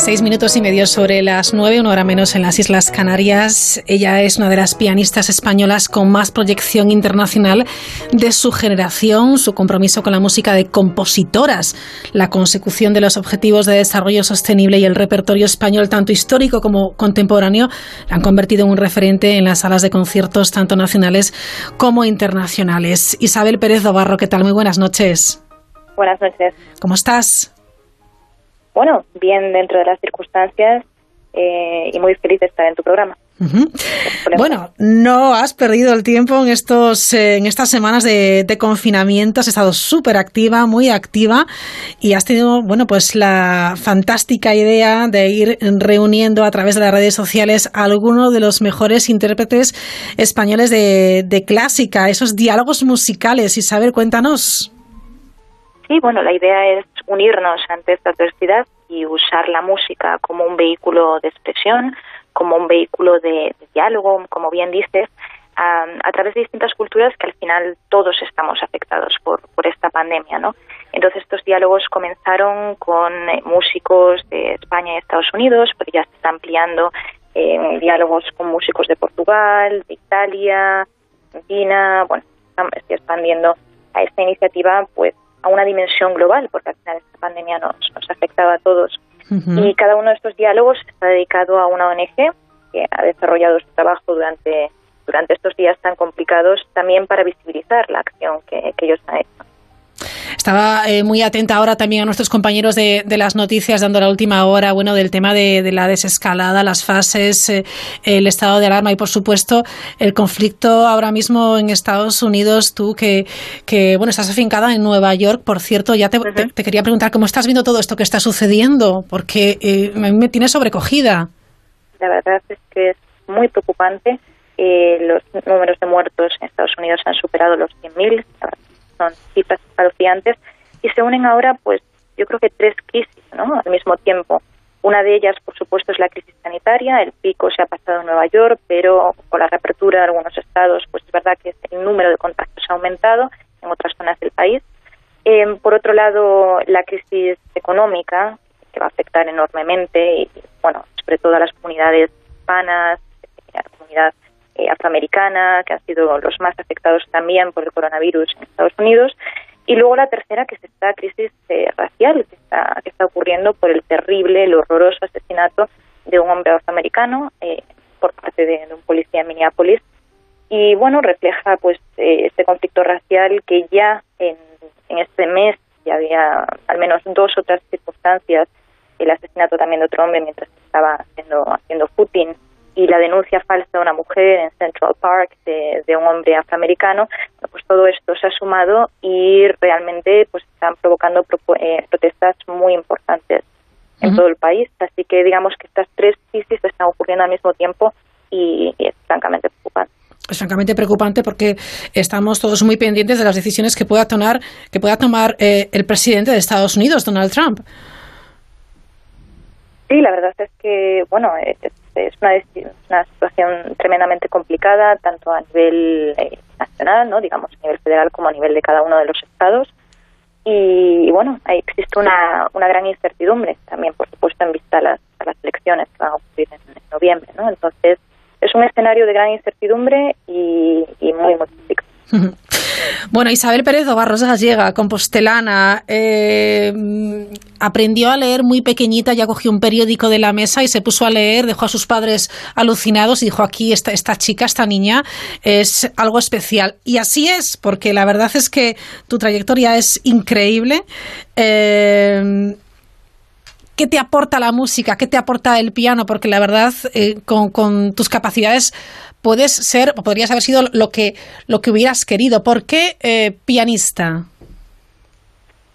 Seis minutos y medio sobre las nueve, una hora menos en las Islas Canarias. Ella es una de las pianistas españolas con más proyección internacional de su generación. Su compromiso con la música de compositoras, la consecución de los objetivos de desarrollo sostenible y el repertorio español, tanto histórico como contemporáneo, la han convertido en un referente en las salas de conciertos, tanto nacionales como internacionales. Isabel Pérez Dobarro, ¿qué tal? Muy buenas noches. Buenas noches. ¿Cómo estás? Bueno, bien dentro de las circunstancias eh, y muy feliz de estar en tu programa. Bueno, no has perdido el tiempo en estos eh, en estas semanas de, confinamiento. Has estado súper activa, muy activa y has tenido, bueno, pues la fantástica idea de ir reuniendo a través de las redes sociales a algunos de los mejores intérpretes españoles de, de clásica, esos diálogos musicales. Isabel, cuéntanos. Sí, bueno, la idea es unirnos ante esta adversidad y usar la música como un vehículo de expresión, como un vehículo de, diálogo, como bien dices, a, través de distintas culturas que al final todos estamos afectados por, por esta pandemia, ¿no? Entonces estos diálogos comenzaron con eh, músicos de España y Estados Unidos, pero ya se está ampliando en diálogos con músicos de Portugal, de Italia, Argentina, bueno, estoy expandiendo a esta iniciativa pues a una dimensión global, porque al final esta pandemia nos, nos afectaba a todos. Y cada uno de estos diálogos está dedicado a una ONG que ha desarrollado su trabajo durante, durante estos días tan complicados también para visibilizar la acción que, que ellos han hecho. Estaba eh, muy atenta ahora también a nuestros compañeros de, las noticias, dando la última hora, bueno, del tema de, la desescalada, las fases, eh, el estado de alarma y, por supuesto, el conflicto ahora mismo en Estados Unidos. Tú que, que bueno, estás afincada en Nueva York, por cierto, ya te, quería preguntar cómo estás viendo todo esto que está sucediendo, porque eh, a mí me tiene sobrecogida. La verdad es que es muy preocupante. los números de muertos en Estados Unidos han superado los 100.000 son cifras escalofriantes y se unen ahora, pues yo creo que tres crisis ¿no? al mismo tiempo. Una de ellas, por supuesto, es la crisis sanitaria. El pico se ha pasado en Nueva York, pero con la reapertura de algunos estados, pues es verdad que el número de contagios ha aumentado en otras zonas del país. Eh, por otro lado, la crisis económica, que va a afectar enormemente y, bueno, sobre todo a las comunidades hispanas, a la comunidad eh, afroamericana, que han sido los más afectados también por el coronavirus en Estados Unidos. Y luego la tercera, que es esta crisis eh, racial que está, que está ocurriendo por el terrible, el horroroso asesinato de un hombre afroamericano eh, por parte de, un policía en Minneapolis. Y bueno, refleja pues este conflicto racial que ya en, en este mes ya había al menos dos otras circunstancias, el asesinato también de otro hombre mientras estaba haciendo, haciendo footing y la denuncia falsa de una mujer en Central Park de, un hombre afroamericano, pues todo esto se ha sumado y realmente pues están provocando eh, protestas muy importantes en todo el país. Así que digamos que estas tres crisis están ocurriendo al mismo tiempo y, es francamente preocupante es francamente preocupante porque estamos todos muy pendientes de las decisiones que pueda tomar, que pueda tomar eh, el presidente de Estados Unidos, Donald Trump. Sí, la verdad es que, bueno, es, una, una, situación tremendamente complicada, tanto a nivel eh, nacional, ¿no? digamos, a nivel federal, como a nivel de cada uno de los estados. Y, bueno, ahí existe una, una gran incertidumbre también, por supuesto, en vista a las, a las elecciones que van a ocurrir en, noviembre. ¿no? Entonces, es un escenario de gran incertidumbre y, y muy, muy complicado. <laughs> Bueno, Isabel Pérez Barros gallega, compostelana, eh, aprendió a leer muy pequeñita, ya cogió un periódico de la mesa y se puso a leer, dejó a sus padres alucinados y dijo, aquí esta, esta chica, esta niña, es algo especial. Y así es, porque la verdad es que tu trayectoria es increíble. Eh, ¿Qué te aporta la música? ¿Qué te aporta el piano? Porque la verdad, eh, con, con tus capacidades puedes ser o podrías haber sido lo que, lo que hubieras querido. ¿Por qué eh, pianista?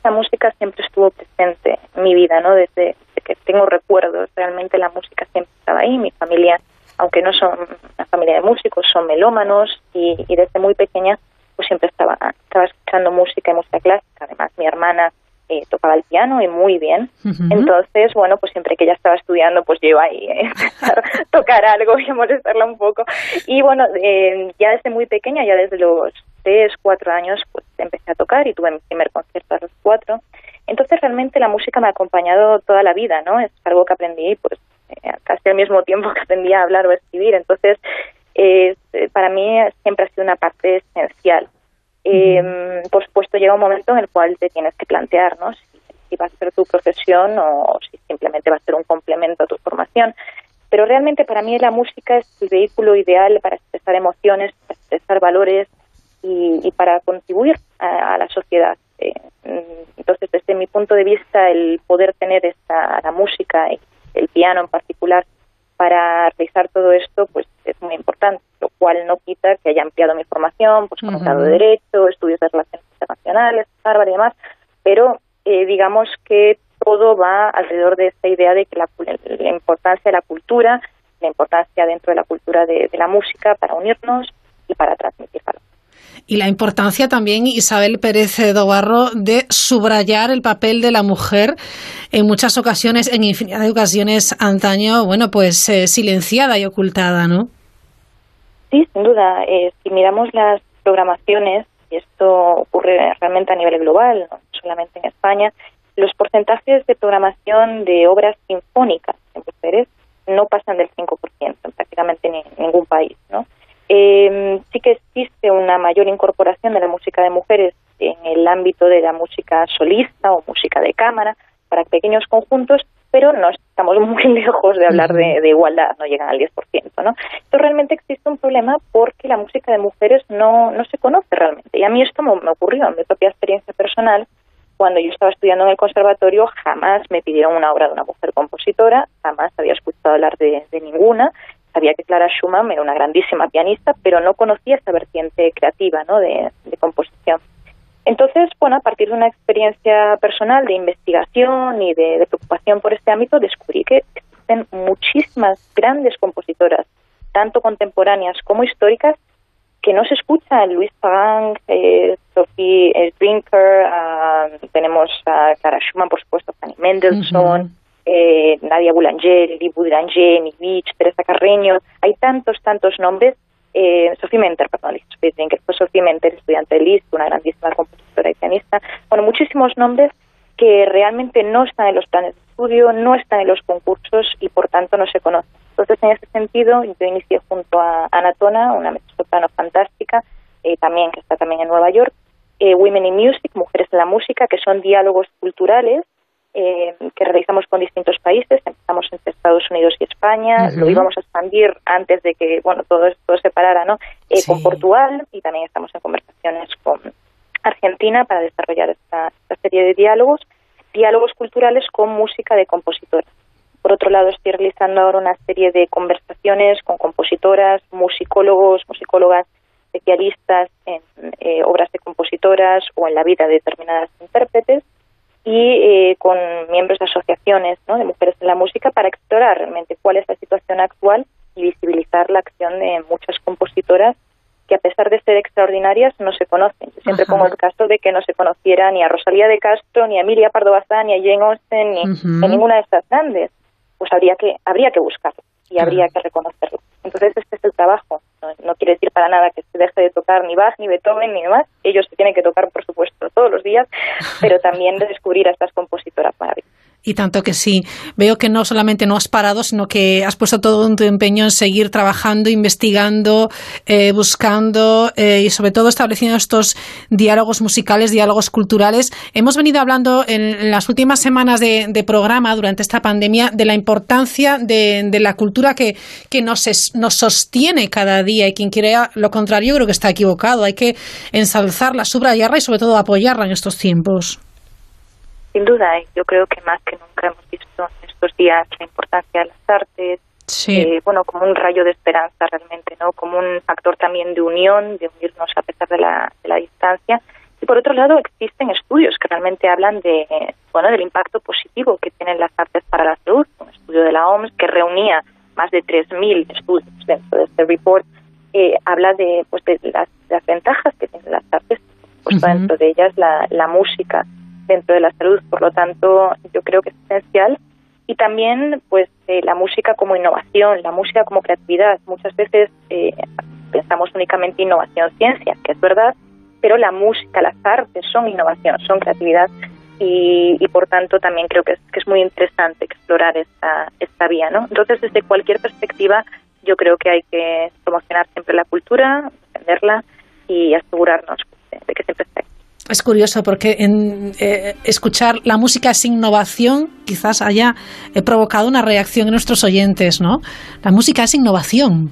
La música siempre estuvo presente en mi vida, ¿no? Desde, que tengo recuerdos, realmente la música siempre estaba ahí. Mi familia, aunque no son una familia de músicos, son melómanos y, y desde muy pequeña pues siempre estaba, estaba escuchando música y música clásica. Además, mi hermana eh, tocaba el piano y muy bien. Entonces, bueno, pues siempre que ella estaba estudiando, pues yo iba ahí <laughs> a tocar algo y a molestarla un poco. Y bueno, eh, ya desde muy pequeña, ya desde los tres, cuatro años, pues empecé a tocar y tuve mi primer concierto a los cuatro. Entonces, realmente la música me ha acompañado toda la vida, ¿no? Es algo que aprendí, pues, eh, casi al mismo tiempo que aprendí a hablar o a escribir. Entonces, para mí siempre ha sido una parte esencial eh, por supuesto llega un momento en el cual te tienes que plantear ¿no? si, va a ser tu profesión o si simplemente va a ser un complemento a tu formación. Pero realmente para mí la música es el vehículo ideal para expresar emociones, para expresar valores y, para contribuir a, la sociedad. Eh, entonces, desde mi punto de vista, el poder tener esta, la música y el piano en particular para realizar todo esto, pues es muy importante, lo cual no quita que haya ampliado mi formación, pues con grado de Derecho, estudios de Relaciones Internacionales, Harvard y demás, pero eh, digamos que todo va alrededor de esta idea de que la, importancia de la cultura, la importancia dentro de la cultura de, de la música para unirnos y para transmitir valor y la importancia también, Isabel Pérez Dobarro, de subrayar el papel de la mujer en muchas ocasiones, en infinidad de ocasiones antaño, bueno, pues eh, silenciada y ocultada, ¿no? Sí, sin duda. Eh, si miramos las programaciones, y esto ocurre realmente a nivel global, no solamente en España, los porcentajes de programación de obras sinfónicas en mujeres no pasan del 5% en prácticamente ningún país, ¿no? Eh, sí que existe una mayor incorporación de la música de mujeres en el ámbito de la música solista o música de cámara para pequeños conjuntos, pero no estamos <laughs> muy lejos de hablar de, igualdad, no llegan al 10%. ¿no? Entonces realmente existe un problema porque la música de mujeres no, no se conoce realmente. Y a mí esto me, ocurrió en mi propia experiencia personal. Cuando yo estaba estudiando en el conservatorio, jamás me pidieron una obra de una mujer compositora, jamás había escuchado hablar de ninguna, sabía que Clara Schumann era una grandísima pianista, pero no conocía esa vertiente creativa ¿no? de, composición. Entonces, bueno, a partir de una experiencia personal de investigación y de, preocupación por este ámbito, descubrí que existen muchísimas grandes compositoras, tanto contemporáneas como históricas, que no se escuchan. Luis Pagan, eh, Sophie Drinker, ah, tenemos a Clara Schumann, por supuesto, Fanny Mendelssohn, eh, Nadia Boulanger, Lili Boulanger, Beach, Teresa Carreño, hay tantos, tantos nombres. Eh, Sophie Menter, perdón, que fue Sophie Menter, estudiante de Liszt, una grandísima compositora y pianista. Bueno, muchísimos nombres que realmente no están en los planes de estudio, no están en los concursos y por tanto no se conocen. Entonces, en ese sentido, yo inicié junto a Anatona, una mezzosoprano fantástica, eh, también que está también en Nueva York, eh, Women in Music, Mujeres en la Música, que son diálogos culturales eh, que realizamos con distintos países. Empezamos entre Estados Unidos y España, lo íbamos a expandir antes de que bueno todo esto se parara, ¿no? Con Portugal y también estamos en conversaciones con Argentina para desarrollar esta, esta serie de diálogos, diálogos culturales con música de compositores. Por otro lado, estoy realizando ahora una serie de conversaciones con compositoras, musicólogos, musicólogas especialistas en eh, obras de compositoras o en la vida de determinadas intérpretes y eh, con miembros de asociaciones de mujeres en la música para explorar realmente cuál es la situación actual y visibilizar la acción de muchas compositoras que a pesar de ser extraordinarias no se conocen. Yo siempre pongo el caso de que no se conociera ni a Rosalía de Castro, ni a Emilia Pardo Bazán, ni a Jane Austen, ni a ninguna de estas grandes. Pues habría que, habría que buscarlo y habría que reconocerlo. Entonces este es el trabajo. No, quiere decir para nada que se deje de tocar ni Bach, ni Beethoven, ni demás. Ellos se tienen que tocar, por supuesto, todos los días, pero también de descubrir a estas compositoras maravillosas. Y tanto que sí. Veo que no solamente no has parado, sino que has puesto todo tu empeño en seguir trabajando, investigando, eh, buscando eh, y sobre todo estableciendo estos diálogos musicales, diálogos culturales. Hemos venido hablando en, las últimas semanas de, programa durante esta pandemia de la importancia de, la cultura que, que nos, nos sostiene cada día y quien quiera lo contrario creo que está equivocado. Hay que ensalzarla, subrayarla y sobre todo apoyarla en estos tiempos. Sin duda, yo creo que más que nunca hemos visto en estos días la importancia de las artes, eh, bueno, como un rayo de esperanza realmente, ¿no? Como un factor también de unión, de unirnos a pesar de la, de la distancia. Y por otro lado, existen estudios que realmente hablan de, bueno, del impacto positivo que tienen las artes para la salud. Un estudio de la OMS que reunía más de 3.000 estudios dentro de este report eh, habla de, pues, de las, ventajas que tienen las artes, pues dentro de ellas la, la música, dentro de la salud. Por lo tanto, yo creo que es esencial. Y también, pues, eh, la música como innovación, la música como creatividad. Muchas veces eh, pensamos únicamente innovación ciencia, que es verdad, pero la música, las artes son innovación, son creatividad. Y, por tanto, también creo que es, que es muy interesante explorar esta, esta vía, ¿no? Entonces, desde cualquier perspectiva, yo creo que hay que promocionar siempre la cultura, defenderla y asegurarnos de que siempre esté es curioso porque en, eh, escuchar la música sin innovación quizás haya eh, provocado una reacción en nuestros oyentes, ¿no? La música es innovación.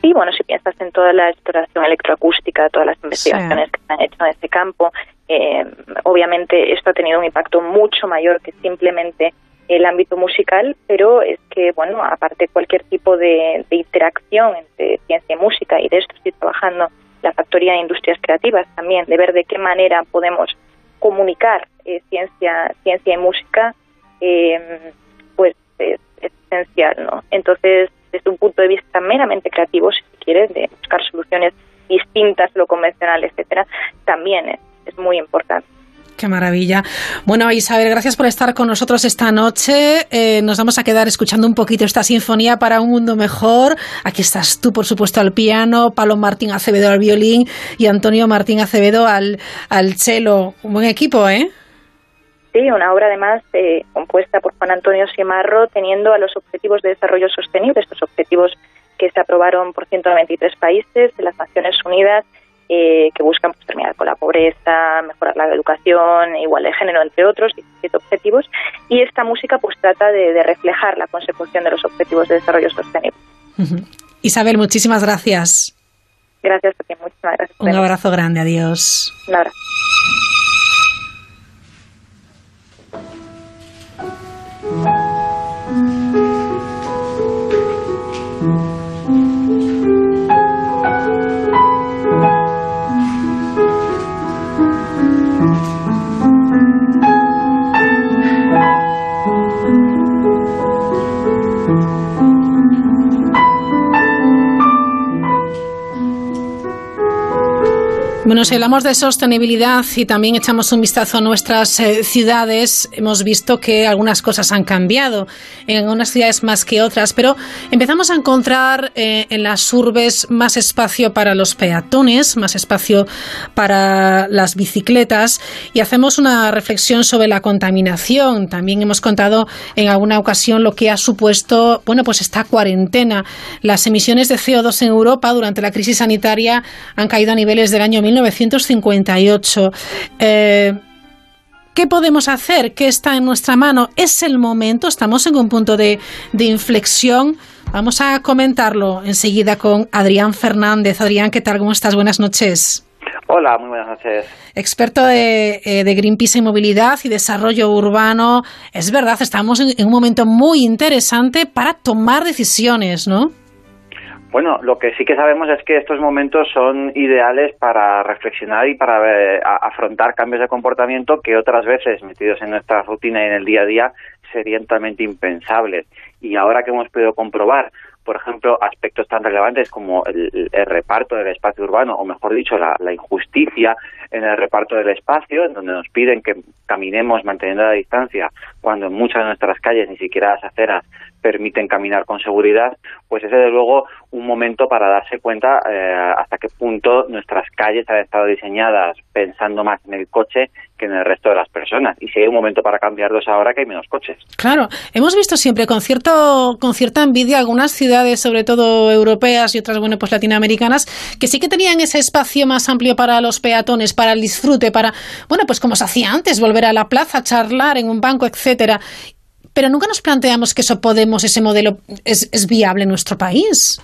Sí, bueno, si piensas en toda la exploración electroacústica, todas las investigaciones que se han hecho en este campo, eh, obviamente esto ha tenido un impacto mucho mayor que simplemente el ámbito musical, pero es que, bueno, aparte cualquier tipo de, de interacción entre ciencia y música, y de esto estoy trabajando la factoría de industrias creativas también, de ver de qué manera podemos comunicar eh, ciencia, ciencia y música, eh, pues es, esencial, ¿no? Entonces, desde un punto de vista meramente creativo, si quieres, de buscar soluciones distintas lo convencional, etcétera, también es muy importante. Qué maravilla. Bueno, Isabel, gracias por estar con nosotros esta noche. Eh, nos vamos a quedar escuchando un poquito esta sinfonía para un mundo mejor. Aquí estás tú, por supuesto, al piano, Pablo Martín Acevedo al violín y Antonio Martín Acevedo al, al cello. Un buen equipo, ¿eh? Sí, una obra además eh, compuesta por Juan Antonio Simarro, teniendo a los objetivos de desarrollo sostenible, estos objetivos que se aprobaron por 193 países de las Naciones Unidas eh, que buscan pues, terminar con la pobreza, mejorar la educación, igual de género, entre otros distintos objetivos. Y esta música pues trata de, reflejar la consecución de los objetivos de desarrollo sostenible. Isabel, muchísimas gracias. Gracias a ti, muchísimas gracias. Un abrazo grande, adiós. Un abrazo. Bueno, si hablamos de sostenibilidad y también echamos un vistazo a nuestras eh, ciudades, hemos visto que algunas cosas han cambiado, en algunas ciudades más que otras, pero empezamos a encontrar eh, en las urbes más espacio para los peatones, más espacio para las bicicletas y hacemos una reflexión sobre la contaminación. También hemos contado en alguna ocasión lo que ha supuesto, bueno, pues esta cuarentena. Las emisiones de CO2 en Europa durante la crisis sanitaria han caído a niveles del año 1958. Eh, ¿Qué podemos hacer? ¿Qué está en nuestra mano? ¿Es el momento? ¿Estamos en un punto de, inflexión? Vamos a comentarlo enseguida con Adrián Fernández. Adrián, ¿qué tal? ¿Cómo estás? Buenas noches. Hola, muy buenas noches. Experto de, eh, de Greenpeace en movilidad y desarrollo urbano. Es verdad, estamos en un momento muy interesante para tomar decisiones, ¿no? Bueno, lo que sí que sabemos es que estos momentos son ideales para reflexionar y para eh, afrontar cambios de comportamiento que otras veces, metidos en nuestra rutina y en el día a día, serían totalmente impensables. Y ahora que hemos podido comprobar por ejemplo, aspectos tan relevantes como el, reparto del espacio urbano, o mejor dicho, la, injusticia en el reparto del espacio, en donde nos piden que caminemos manteniendo la distancia, cuando en muchas de nuestras calles, ni siquiera las aceras, permiten caminar con seguridad, pues es desde luego un momento para darse cuenta eh, hasta qué punto nuestras calles han estado diseñadas pensando más en el coche que en el resto de las personas. Y si hay un momento para cambiarlos ahora, que hay menos coches. Claro, hemos visto siempre con cierto con cierta envidia algunas ciudades, sobre todo europeas y otras, bueno, pues latinoamericanas, que sí que tenían ese espacio más amplio para los peatones, para el disfrute, para, bueno, pues como se hacía antes, volver a la plaza, charlar en un banco, etcétera pero nunca nos planteamos que eso podemos, ese modelo es, es viable en nuestro país.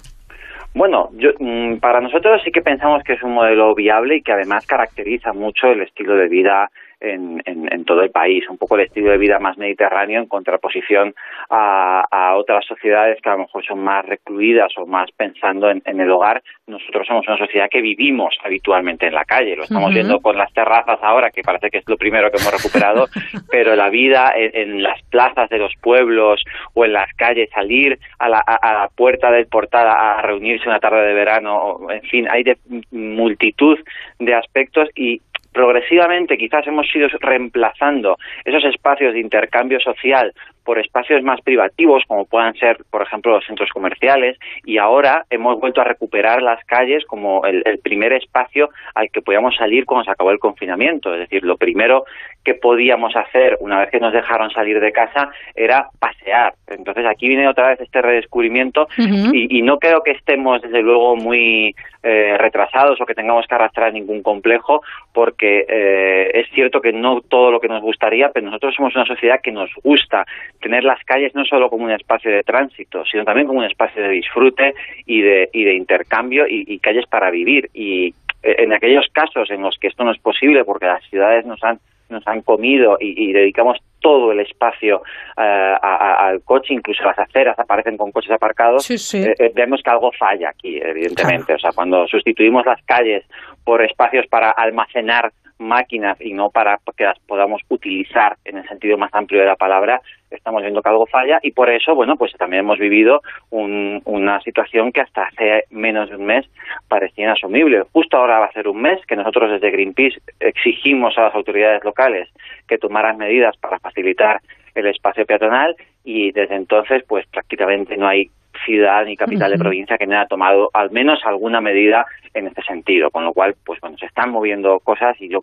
Bueno, yo, mm, para nosotros sí que pensamos que es un modelo viable y que además caracteriza mucho el estilo de vida en, en, todo el país, un poco el estilo de vida más mediterráneo en contraposición a, a, otras sociedades que a lo mejor son más recluidas o más pensando en, el hogar. Nosotros somos una sociedad que vivimos habitualmente en la calle, lo estamos viendo con las terrazas ahora, que parece que es lo primero que hemos recuperado, <laughs> pero la vida en, las plazas de los pueblos o en las calles, salir a la, a la puerta del portal a reunirse una tarde de verano, en fin, hay de multitud de aspectos y progresivamente quizás hemos ido reemplazando esos espacios de intercambio social por espacios más privativos, como puedan ser, por ejemplo, los centros comerciales, y ahora hemos vuelto a recuperar las calles como el, primer espacio al que podíamos salir cuando se acabó el confinamiento. Es decir, lo primero que podíamos hacer una vez que nos dejaron salir de casa era pasear. Entonces aquí viene otra vez este redescubrimiento y, no creo que estemos, desde luego, muy eh, retrasados o que tengamos que arrastrar ningún complejo, porque eh, es cierto que no todo lo que nos gustaría, pero nosotros somos una sociedad que nos gusta tener las calles no solo como un espacio de tránsito, sino también como un espacio de disfrute y de, y de intercambio y, calles para vivir. Y eh, en aquellos casos en los que esto no es posible porque las ciudades nos han nos han comido y, dedicamos todo el espacio eh, al coche, incluso las aceras aparecen con coches aparcados, eh, vemos que algo falla aquí, evidentemente. O sea, cuando sustituimos las calles por espacios para almacenar máquinas y no para que las podamos utilizar en el sentido más amplio de la palabra, estamos viendo que algo falla y por eso, bueno, pues también hemos vivido una situación que hasta hace menos de un mes parecía inasumible. Justo ahora va a ser un mes que nosotros desde Greenpeace exigimos a las autoridades locales que tomaran medidas para facilitar el espacio peatonal y desde entonces pues prácticamente no hay ciudad ni capital de provincia que no haya tomado al menos alguna medida en este sentido, con lo cual, pues bueno, se están moviendo cosas y yo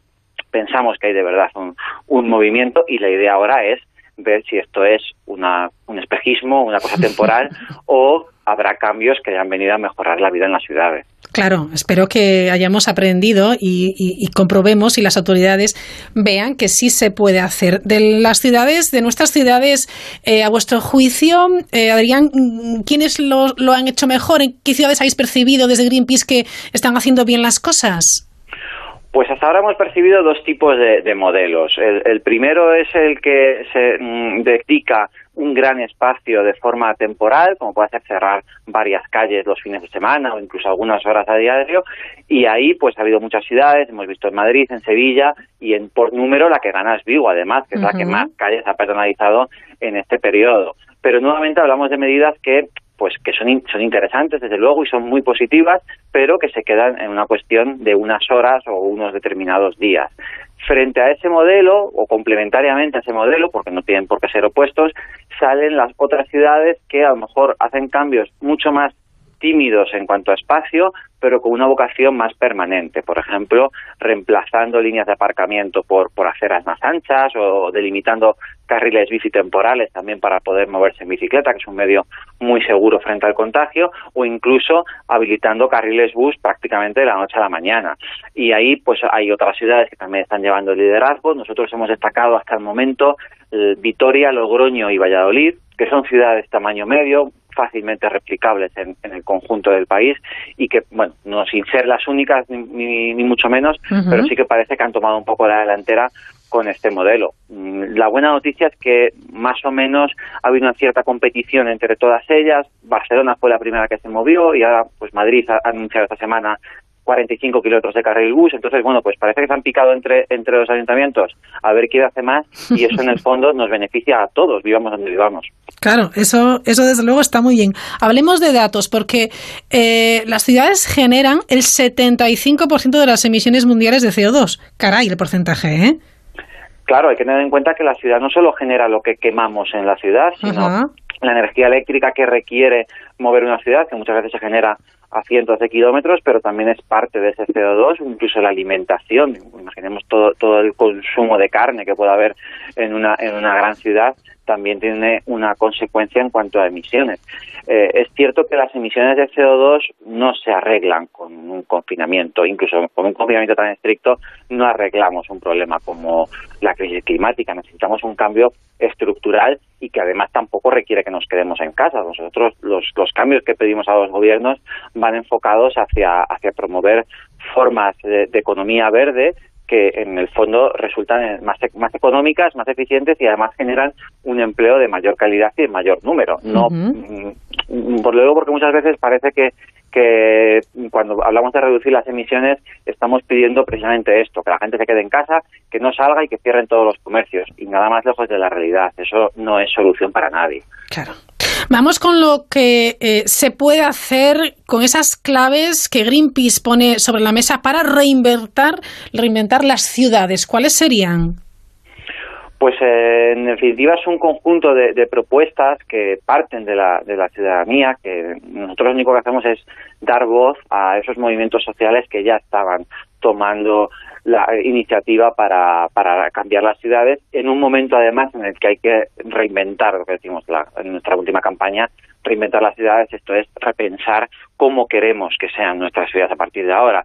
pensamos que hay de verdad un, un movimiento y la idea ahora es ver si esto es una, un espejismo, una cosa temporal <laughs> o habrá cambios que hayan venido a mejorar la vida en las ciudades. Claro, espero que hayamos aprendido y, comprobemos y las autoridades vean que sí se puede hacer. De las ciudades, de nuestras ciudades, eh, a vuestro juicio, eh, Adrián, ¿quiénes lo, lo han hecho mejor? ¿En qué ciudades habéis percibido desde Greenpeace que están haciendo bien las cosas? Pues hasta ahora hemos percibido dos tipos de, modelos. El, primero es el que se mm, dedica un gran espacio de forma temporal, como puede ser cerrar varias calles los fines de semana o incluso algunas horas a diario, y ahí pues ha habido muchas ciudades, hemos visto en Madrid, en Sevilla, y en por número la que gana es Vigo, además, que es la que más calles ha personalizado en este periodo. Pero nuevamente hablamos de medidas que pues que son, son interesantes desde luego y son muy positivas, pero que se quedan en una cuestión de unas horas o unos determinados días. Frente a ese modelo, o complementariamente a ese modelo, porque no tienen por qué ser opuestos, salen las otras ciudades que a lo mejor hacen cambios mucho más tímidos en cuanto a espacio, pero con una vocación más permanente. Por ejemplo, reemplazando líneas de aparcamiento por, por aceras más anchas o delimitando carriles bici temporales también para poder moverse en bicicleta, que es un medio muy seguro frente al contagio, o incluso habilitando carriles bus prácticamente de la noche a la mañana. Y ahí pues hay otras ciudades que también están llevando el liderazgo. Nosotros hemos destacado hasta el momento eh, Vitoria, Logroño y Valladolid, que son ciudades de tamaño medio, fácilmente replicables en, el conjunto del país y que, bueno, no sin ser las únicas ni, mucho menos, pero sí que parece que han tomado un poco la delantera con este modelo. Mm, la buena noticia es que más o menos ha habido una cierta competición entre todas ellas. Barcelona fue la primera que se movió y ahora pues Madrid ha anunciado esta semana 45 kilómetros de carril bus, entonces, bueno, pues parece que se han picado entre, entre los ayuntamientos a ver quién hace más y eso en el <laughs> fondo nos beneficia a todos, vivamos donde vivamos. Claro, eso, eso desde luego está muy bien. Hablemos de datos, porque eh, las ciudades generan el 75% de las emisiones mundiales de CO2. Caray, el porcentaje, ¿eh? Claro, hay que tener en cuenta que la ciudad no solo genera lo que quemamos en la ciudad, sino la energía eléctrica que requiere mover una ciudad, que muchas veces se genera a cientos de kilómetros, pero también es parte de ese CO2, incluso la alimentación. Imaginemos todo, todo el consumo de carne que pueda haber en una, en una gran ciudad, también tiene una consecuencia en cuanto a emisiones. Eh, es cierto que las emisiones de CO2 no se arreglan con un confinamiento, incluso con un confinamiento tan estricto no arreglamos un problema como la crisis climática. Necesitamos un cambio estructural y que además tampoco requiere que nos quedemos en casa. Nosotros los, los cambios que pedimos a los gobiernos van enfocados hacia, hacia promover formas de economía verde que en el fondo resultan más, más económicas, más eficientes y además generan un empleo de mayor calidad y de mayor número. No, mm, por luego porque muchas veces parece que que cuando hablamos de reducir las emisiones estamos pidiendo precisamente esto, que la gente se quede en casa, que no salga y que cierren todos los comercios y nada más lejos de la realidad. Eso no es solución para nadie. Claro. Vamos con lo que eh, se puede hacer con esas claves que Greenpeace pone sobre la mesa para reinventar, reinventar las ciudades. ¿Cuáles serían? Pues eh, en definitiva es un conjunto de, propuestas que parten de la, de la ciudadanía, que nosotros lo único que hacemos es dar voz a esos movimientos sociales que ya estaban tomando la iniciativa para, para cambiar las ciudades. En un momento además en el que hay que reinventar lo que decimos en nuestra última campaña, reinventar las ciudades, esto es repensar cómo queremos que sean nuestras ciudades a partir de ahora.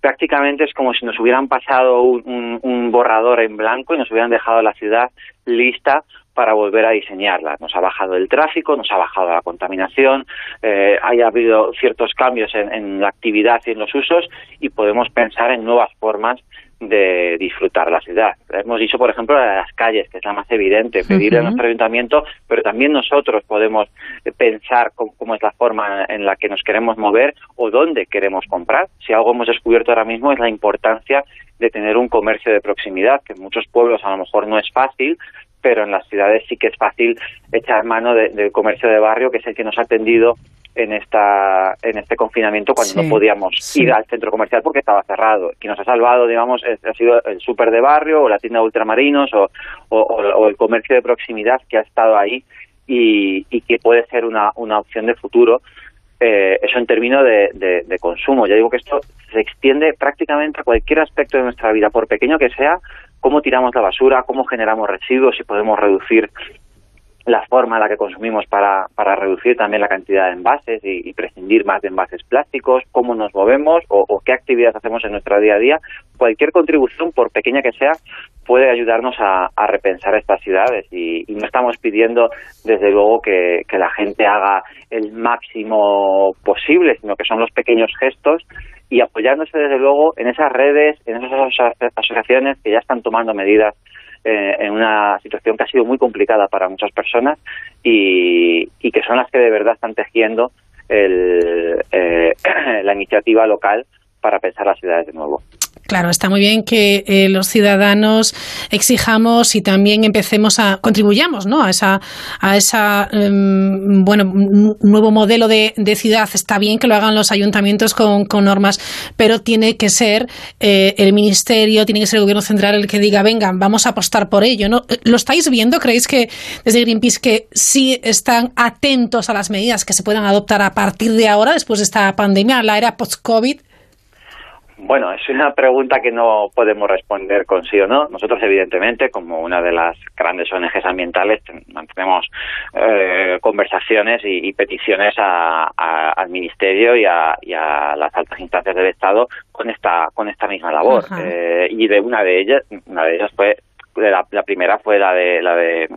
Prácticamente es como si nos hubieran pasado un, borrador en blanco y nos hubieran dejado la ciudad lista para volver a diseñarla. Nos ha bajado el tráfico, nos ha bajado la contaminación, eh, haya habido ciertos cambios en, la actividad y en los usos y podemos pensar en nuevas formas de disfrutar la ciudad. Hemos dicho, por ejemplo, la de las calles, que es la más evidente, pedirle a nuestro ayuntamiento, pero también nosotros podemos pensar cómo, es la forma en la que nos queremos mover o dónde queremos comprar. Si algo hemos descubierto ahora mismo es la importancia de tener un comercio de proximidad, que en muchos pueblos a lo mejor no es fácil, pero en las ciudades sí que es fácil echar mano del comercio de barrio, que es el que nos ha atendido en esta en este confinamiento cuando no podíamos ir al centro comercial porque estaba cerrado. Quien nos ha salvado, digamos, ha sido el súper de barrio o la tienda de ultramarinos o, o, el comercio de proximidad que ha estado ahí y, y que puede ser una, una opción de futuro. Eh, eso en términos de, de, de, consumo. Ya digo que esto se extiende prácticamente a cualquier aspecto de nuestra vida, por pequeño que sea, cómo tiramos la basura, cómo generamos residuos, si podemos reducir la forma en la que consumimos para, para reducir también la cantidad de envases y, prescindir más de envases plásticos, cómo nos movemos o, qué actividades hacemos en nuestro día a día. Cualquier contribución, por pequeña que sea, puede ayudarnos a, repensar estas ciudades y, no estamos pidiendo, desde luego, que la gente haga el máximo posible, sino que son los pequeños gestos y apoyándose, desde luego, en esas redes, en esas asociaciones que ya están tomando medidas eh, en una situación que ha sido muy complicada para muchas personas y, que son las que de verdad están tejiendo el, eh, <clears throat> la iniciativa local para pensar las ciudades de nuevo. Claro, está muy bien que eh, los ciudadanos exijamos y también empecemos a contribuyamos, ¿no? A esa, a esa em, bueno, nuevo modelo de, ciudad. Está bien que lo hagan los ayuntamientos con, normas, pero tiene que ser eh, el ministerio, tiene que ser el gobierno central el que diga, vengan, vamos a apostar por ello, ¿no? ¿Lo estáis viendo? ¿Creéis que desde Greenpeace que sí están atentos a las medidas que se puedan adoptar a partir de ahora, después de esta pandemia, la era post-COVID? Bueno, es una pregunta que no podemos responder con sí o no. Nosotros, evidentemente, como una de las grandes ONGs ambientales, mantenemos eh, conversaciones y, peticiones al Ministerio y a, las altas instancias del Estado con esta con esta misma labor. Eh, y de una de ellas, una de ellas fue la, la, primera fue la de la de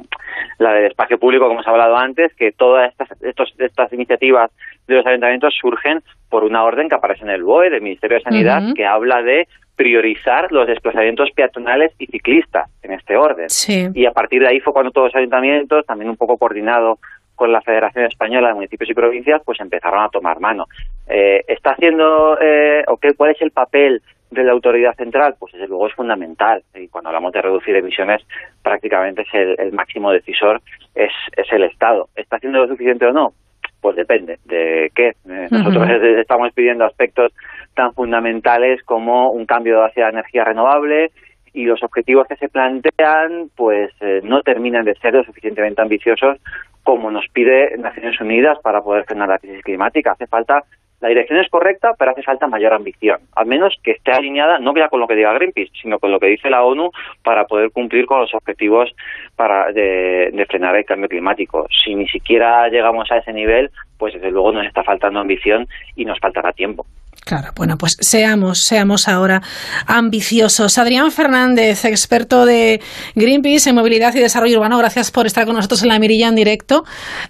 la del espacio público, como hemos hablado antes, que todas estas estos, estas iniciativas de los ayuntamientos surgen por una orden que aparece en el BOE del Ministerio de Sanidad que habla de priorizar los desplazamientos peatonales y ciclistas en este orden. Y a partir de ahí fue cuando todos los ayuntamientos, también un poco coordinado con la Federación Española de Municipios y Provincias, pues empezaron a tomar mano. Eh, ¿Está haciendo, eh, o qué, cuál es el papel de la autoridad central? Pues desde luego es fundamental. Y cuando hablamos de reducir emisiones, prácticamente es el, máximo decisor, es, es el Estado. ¿Está haciendo lo suficiente o no? Pues depende de qué. Eh, nosotros estamos pidiendo aspectos tan fundamentales como un cambio hacia la energía renovable y los objetivos que se plantean pues eh, no terminan de ser lo suficientemente ambiciosos como nos pide Naciones Unidas para poder frenar la crisis climática. Hace falta la dirección es correcta, pero hace falta mayor ambición, al menos que esté alineada no ya con lo que diga Greenpeace, sino con lo que dice la ONU para poder cumplir con los objetivos para de, frenar el cambio climático. Si ni siquiera llegamos a ese nivel, pues desde luego nos está faltando ambición y nos faltará tiempo. Claro, bueno, pues seamos, seamos ahora ambiciosos. Adrián Fernández, experto de Greenpeace en movilidad y desarrollo urbano, gracias por estar con nosotros en la mirilla en directo.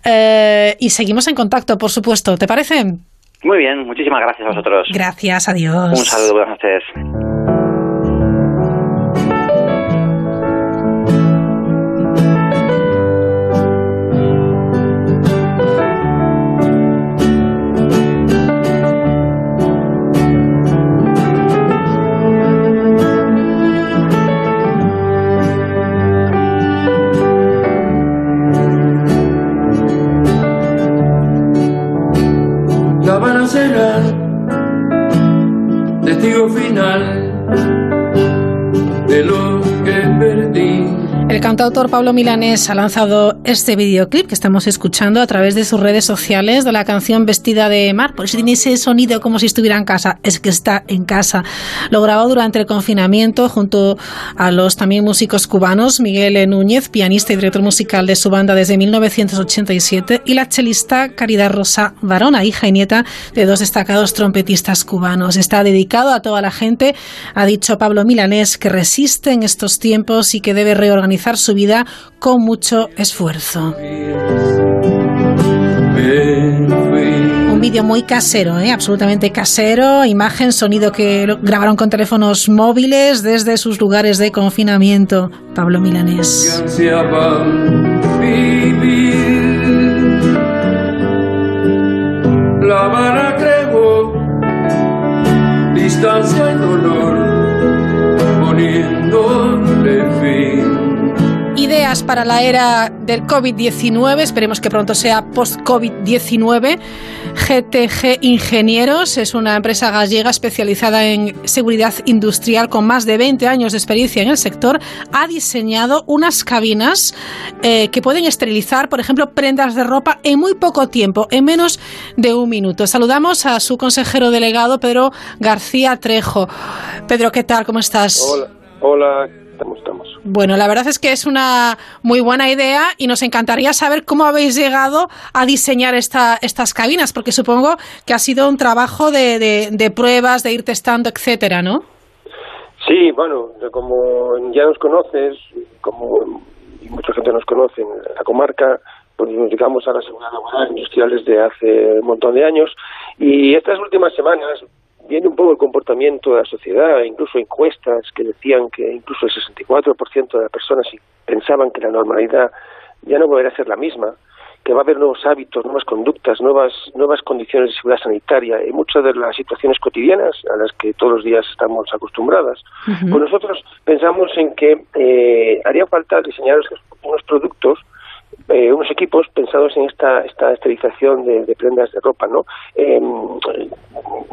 Eh, y seguimos en contacto, por supuesto. ¿Te parece? Muy bien, muchísimas gracias a vosotros. Gracias, adiós. Un saludo, buenas noches. Final cantautor Pablo Milanés ha lanzado este videoclip que estamos escuchando a través de sus redes sociales de la canción Vestida de Mar. Por eso tiene ese sonido como si estuviera en casa. Es que está en casa. Lo grabó durante el confinamiento junto a los también músicos cubanos Miguel Núñez, pianista y director musical de su banda desde 1987, y la chelista Caridad Rosa Varona, hija y nieta de dos destacados trompetistas cubanos. Está dedicado a toda la gente, ha dicho Pablo Milanés, que resiste en estos tiempos y que debe reorganizar su vida con mucho esfuerzo. Un vídeo muy casero, ¿eh? absolutamente casero, imagen, sonido que grabaron con teléfonos móviles desde sus lugares de confinamiento. Pablo Milanés. Para la era del COVID-19, esperemos que pronto sea post-COVID-19. GTG Ingenieros es una empresa gallega especializada en seguridad industrial con más de 20 años de experiencia en el sector. Ha diseñado unas cabinas eh, que pueden esterilizar, por ejemplo, prendas de ropa en muy poco tiempo, en menos de un minuto. Saludamos a su consejero delegado, Pedro García Trejo. Pedro, ¿qué tal? ¿Cómo estás? Hola, hola estamos, Bueno, la verdad es que es una muy buena idea y nos encantaría saber cómo habéis llegado a diseñar esta, estas cabinas, porque supongo que ha sido un trabajo de, de, pruebas, de ir testando, etcétera, ¿no? Sí, bueno, como ya nos conoces, como mucha gente nos conoce en la comarca, pues nos dedicamos a la seguridad laboral industrial desde hace un montón de años y estas últimas semanas viene un poco el comportamiento de la sociedad, incluso encuestas que decían que incluso el 64% de las personas pensaban que la normalidad ya no volvería a ser la misma, que va a haber nuevos hábitos, nuevas conductas, nuevas, nuevas condiciones de seguridad sanitaria y muchas de las situaciones cotidianas a las que todos los días estamos acostumbradas. Pues nosotros pensamos en que eh, haría falta diseñar unos productos eh, unos equipos pensados en esta, esta esterilización de, prendas de ropa, ¿no? Eh,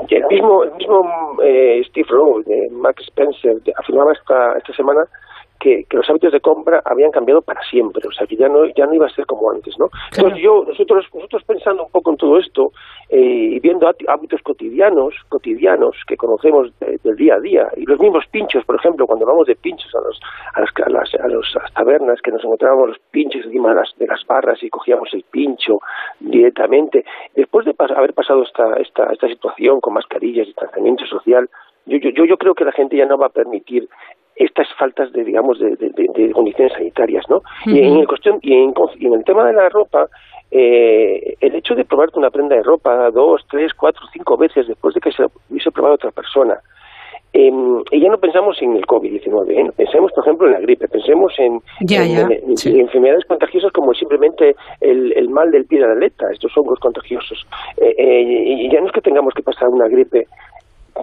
el mismo, el mismo eh, Steve Rowe de Max Spencer afirmaba esta, esta semana que, los hábitos de compra habían cambiado para siempre, o sea que ya no ya no iba a ser como antes, ¿no? Entonces yo nosotros nosotros pensando un poco en todo esto eh, y viendo hábitos cotidianos cotidianos que conocemos del día a día y los mismos pinchos, por ejemplo, cuando vamos de pinchos a los a las, a las, tabernas que nos encontrábamos los pinchos encima de las, de las barras y cogíamos el pincho directamente, después de haber pasado esta esta esta situación con mascarillas, distanciamiento social, yo, yo, yo creo que la gente ya no va a permitir estas faltas de digamos de, condiciones sanitarias no y en el cuestión y en, el tema de la ropa eh, el hecho de probarte una prenda de ropa dos tres cuatro cinco veces después de que se hubiese probado otra persona eh, y ya no pensamos en el COVID-19, ¿eh? pensemos, por ejemplo, en la gripe, pensemos en, enfermedades contagiosas como simplemente el, mal del pie de la aleta, estos hongos contagiosos. Eh, eh, y ya no es que tengamos que pasar una gripe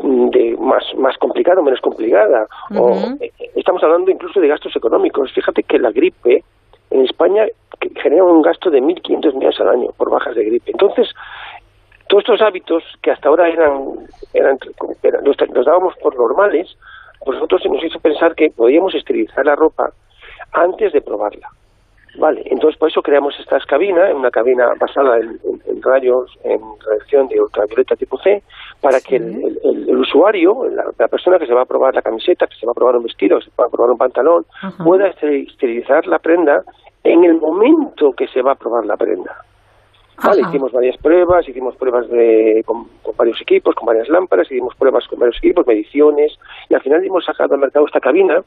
de más, más complicada o menos complicada. o, eh, estamos hablando incluso de gastos económicos. Fíjate que la gripe en España genera un gasto de 1.500 millones al año por bajas de gripe. Entonces, todos estos hábitos que hasta ahora eran, eran, los, dábamos por normales, pues nosotros nos hizo pensar que podíamos esterilizar la ropa antes de probarla. Vale, entonces por eso creamos esta cabina, una cabina basada en, rayos, en radiación de ultravioleta tipo C, para que el, usuario, la, persona que se va a probar la camiseta, que se va a probar un vestido, que se va a probar un pantalón, pueda esterilizar la prenda en el momento que se va a probar la prenda. Vale, hicimos varias pruebas, hicimos pruebas de, con, varios equipos, con varias lámparas, hicimos pruebas con varios equipos, mediciones, y al final hemos sacado al mercado esta cabina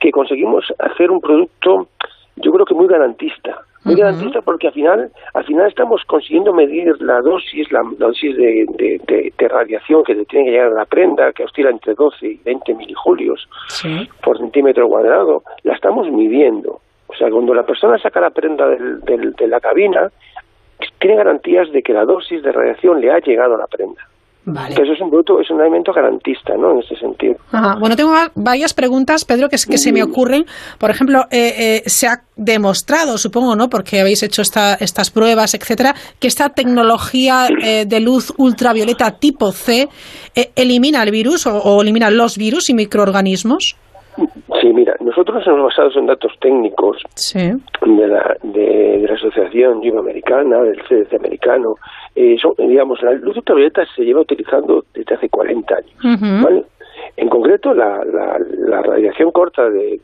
que conseguimos hacer un producto yo creo que muy garantista. Muy garantista porque al final, al final estamos consiguiendo medir la dosis, la, dosis de, de, radiación que tiene que llegar a la prenda, que oscila entre 12 y 20 milijulios por centímetro cuadrado. La estamos midiendo. O sea, cuando la persona saca la prenda del, de la cabina, tiene garantías de que la dosis de radiación le ha llegado a la prenda. Vale. eso es un producto, es un alimento garantista, ¿no? En ese sentido. Bueno, tengo varias preguntas, Pedro, que, que se me ocurren. Por ejemplo, eh, eh, se ha demostrado, supongo, ¿no? Porque habéis hecho esta, estas pruebas, etcétera, que esta tecnología eh, de luz ultravioleta tipo C elimina el virus o, elimina los virus y microorganismos. Sí, mira, nosotros nos hemos basado en datos técnicos de, la, de, la Asociación Americana, del CDC americano. Eh, digamos, la luz ultravioleta se lleva utilizando desde hace 40 años. En concreto, la, la, radiación corta de,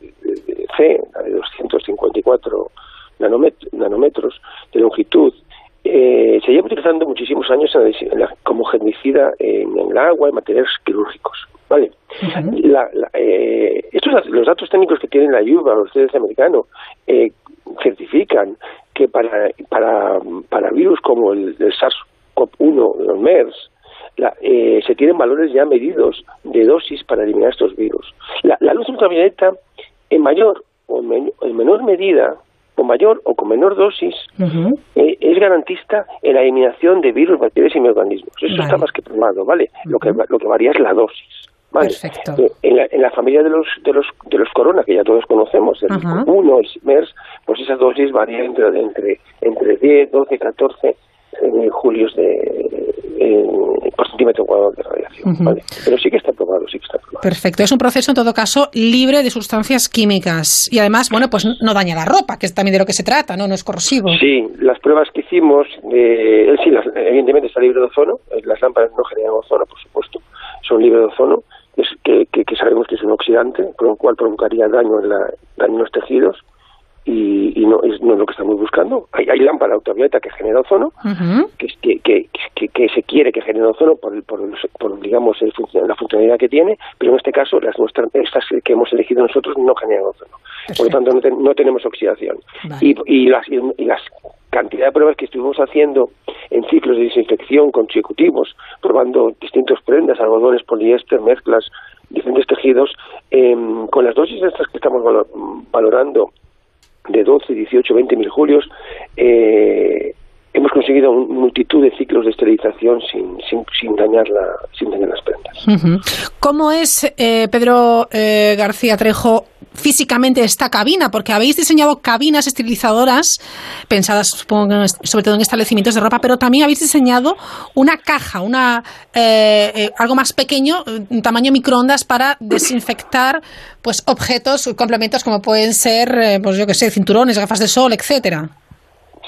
C, la de 254 nanómetros de longitud, eh, se lleva utilizando muchísimos años como germicida en, en, el agua, en materiales quirúrgicos. ¿vale? Eh, estos, los datos técnicos que tienen la ayuda los CDC americano, eh, certifican que para, para, para virus como el, SARS-CoV-1, los MERS, eh, se tienen valores ya medidos de dosis para eliminar estos virus. La, luz ultravioleta, en mayor o en menor medida, con mayor o con menor dosis, es garantista en la eliminación de virus, bacterias y microorganismos. Eso está más que probado, ¿vale? lo, que, lo que varía es la dosis. Perfecto. Eh, en, la, en la familia de los de los de los corona que ya todos conocemos, el 1, el MERS, pues esa dosis varía entre entre entre 10, 12, 14 julios de por centímetro cuadrado de radiación. Pero sí que está probado, sí que está probado. Perfecto. Es un proceso, en todo caso, libre de sustancias químicas. Y además, bueno, pues no daña la ropa, que es también de lo que se trata, ¿no? No es corrosivo. Sí, las pruebas que hicimos, eh, sí, evidentemente está libre de ozono. Las lámparas no generan ozono, por supuesto. Son libres de ozono que, que, sabemos que es un oxidante, con lo cual provocaría daño en, la, daño en los tejidos y, no, es, no es lo que estamos buscando. Hay, hay lámpara ultravioleta que genera ozono, que, que, que, se quiere que genere ozono por, por, por digamos, el la funcionalidad que tiene, pero en este caso las nuestras, estas que hemos elegido nosotros no generan ozono. Por lo tanto, no, tenemos oxidación. Y, y, las, y las cantidad de pruebas que estuvimos haciendo en ciclos de desinfección consecutivos, probando distintas prendas, algodones, poliéster, mezclas, diferentes tejidos, em, con las dosis estas que estamos valorando de 12, 18, 20 mil julios, eh, hemos conseguido multitud de ciclos de esterilización sin, sin, sin, dañar, la, sin dañar las prendas. ¿Cómo es, eh, Pedro eh, García Trejo, físicamente esta cabina? Porque habéis diseñado cabinas esterilizadoras pensadas, supongo, sobre todo en establecimientos de ropa, pero también habéis diseñado una caja, una eh, algo más pequeño, un tamaño microondas para desinfectar pues objetos, complementos como pueden ser, pues yo que sé, cinturones, gafas de sol, etcétera.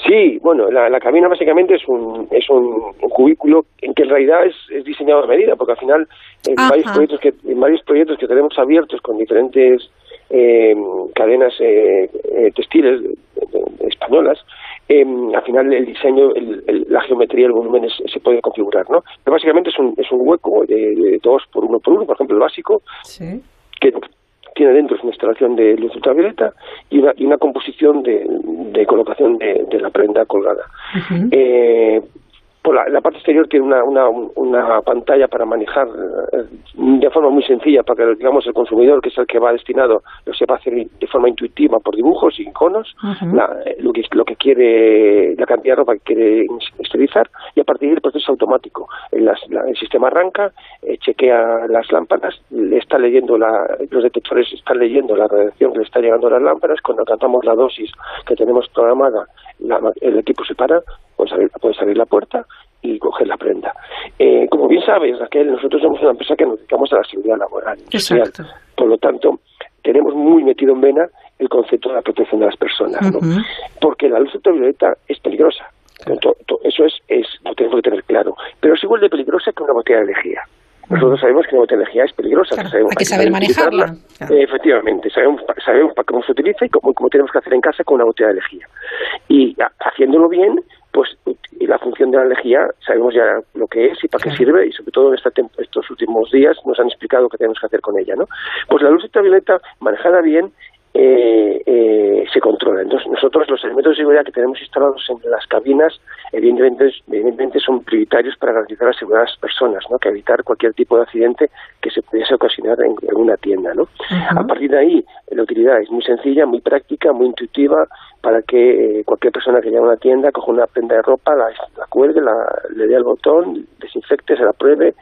Sí, bueno, la, cabina básicamente es un, es un, cubículo en que en realidad es, es, diseñado a medida, porque al final en varios, proyectos que, en varios proyectos que tenemos abiertos con diferentes eh, cadenas eh, eh, textiles españolas, al final el diseño, la geometría, el volumen se puede configurar, ¿no? Pero básicamente es un, es un hueco de, dos por uno por uno, por ejemplo el básico, que tiene dentro una instalación de luz ultravioleta y una, y una composición de, de colocación de, de, la prenda colgada. eh, por la, la, parte exterior tiene una, una, una pantalla para manejar eh, de forma muy sencilla para que digamos el consumidor que es el que va destinado lo sepa hacer de forma intuitiva por dibujos y iconos la, lo que lo que quiere la cantidad de ropa que quiere esterilizar y a partir del proceso automático. El, la, el sistema arranca eh, chequea las lámparas le está leyendo la, los detectores están leyendo la radiación que le está llegando a las lámparas cuando alcanzamos la dosis que tenemos programada la, el equipo se para puede salir, puede salir la puerta y coger la prenda. Eh, como bien sabes, Raquel, nosotros somos una empresa que nos dedicamos a la seguridad laboral. Exacto. Por lo tanto, tenemos muy metido en vena el concepto de la protección de las personas, ¿no? Porque la luz ultravioleta es peligrosa. Eso es, es, lo tenemos que tener claro. Pero es igual de peligrosa que una botella de lejía. Nosotros sabemos que una botella de lejía es peligrosa. Claro, sabemos hay que saber manejarla. Claro. Eh, efectivamente, sabemos, sabemos cómo se utiliza y cómo, cómo, tenemos que hacer en casa con una botella de lejía. Y haciéndolo bien, pues y la función de la lejía sabemos ya lo que es y para qué sirve y sobre todo en esta estos últimos días nos han explicado qué tenemos que hacer con ella, ¿no? Pues la luz ultravioleta manejada bien eh, eh, se controla. Entonces, nosotros los elementos de seguridad que tenemos instalados en las cabinas, evidentemente, evidentemente son prioritarios para garantizar la seguridad de las personas, ¿no? que evitar cualquier tipo de accidente que se pudiese ocasionar en, en una tienda. ¿no? Uh -huh. A partir de ahí, la utilidad es muy sencilla, muy práctica, muy intuitiva, para que eh, cualquier persona que llegue a una tienda coja una prenda de ropa, la, la cuelgue, la, le dé al botón, desinfecte, se la pruebe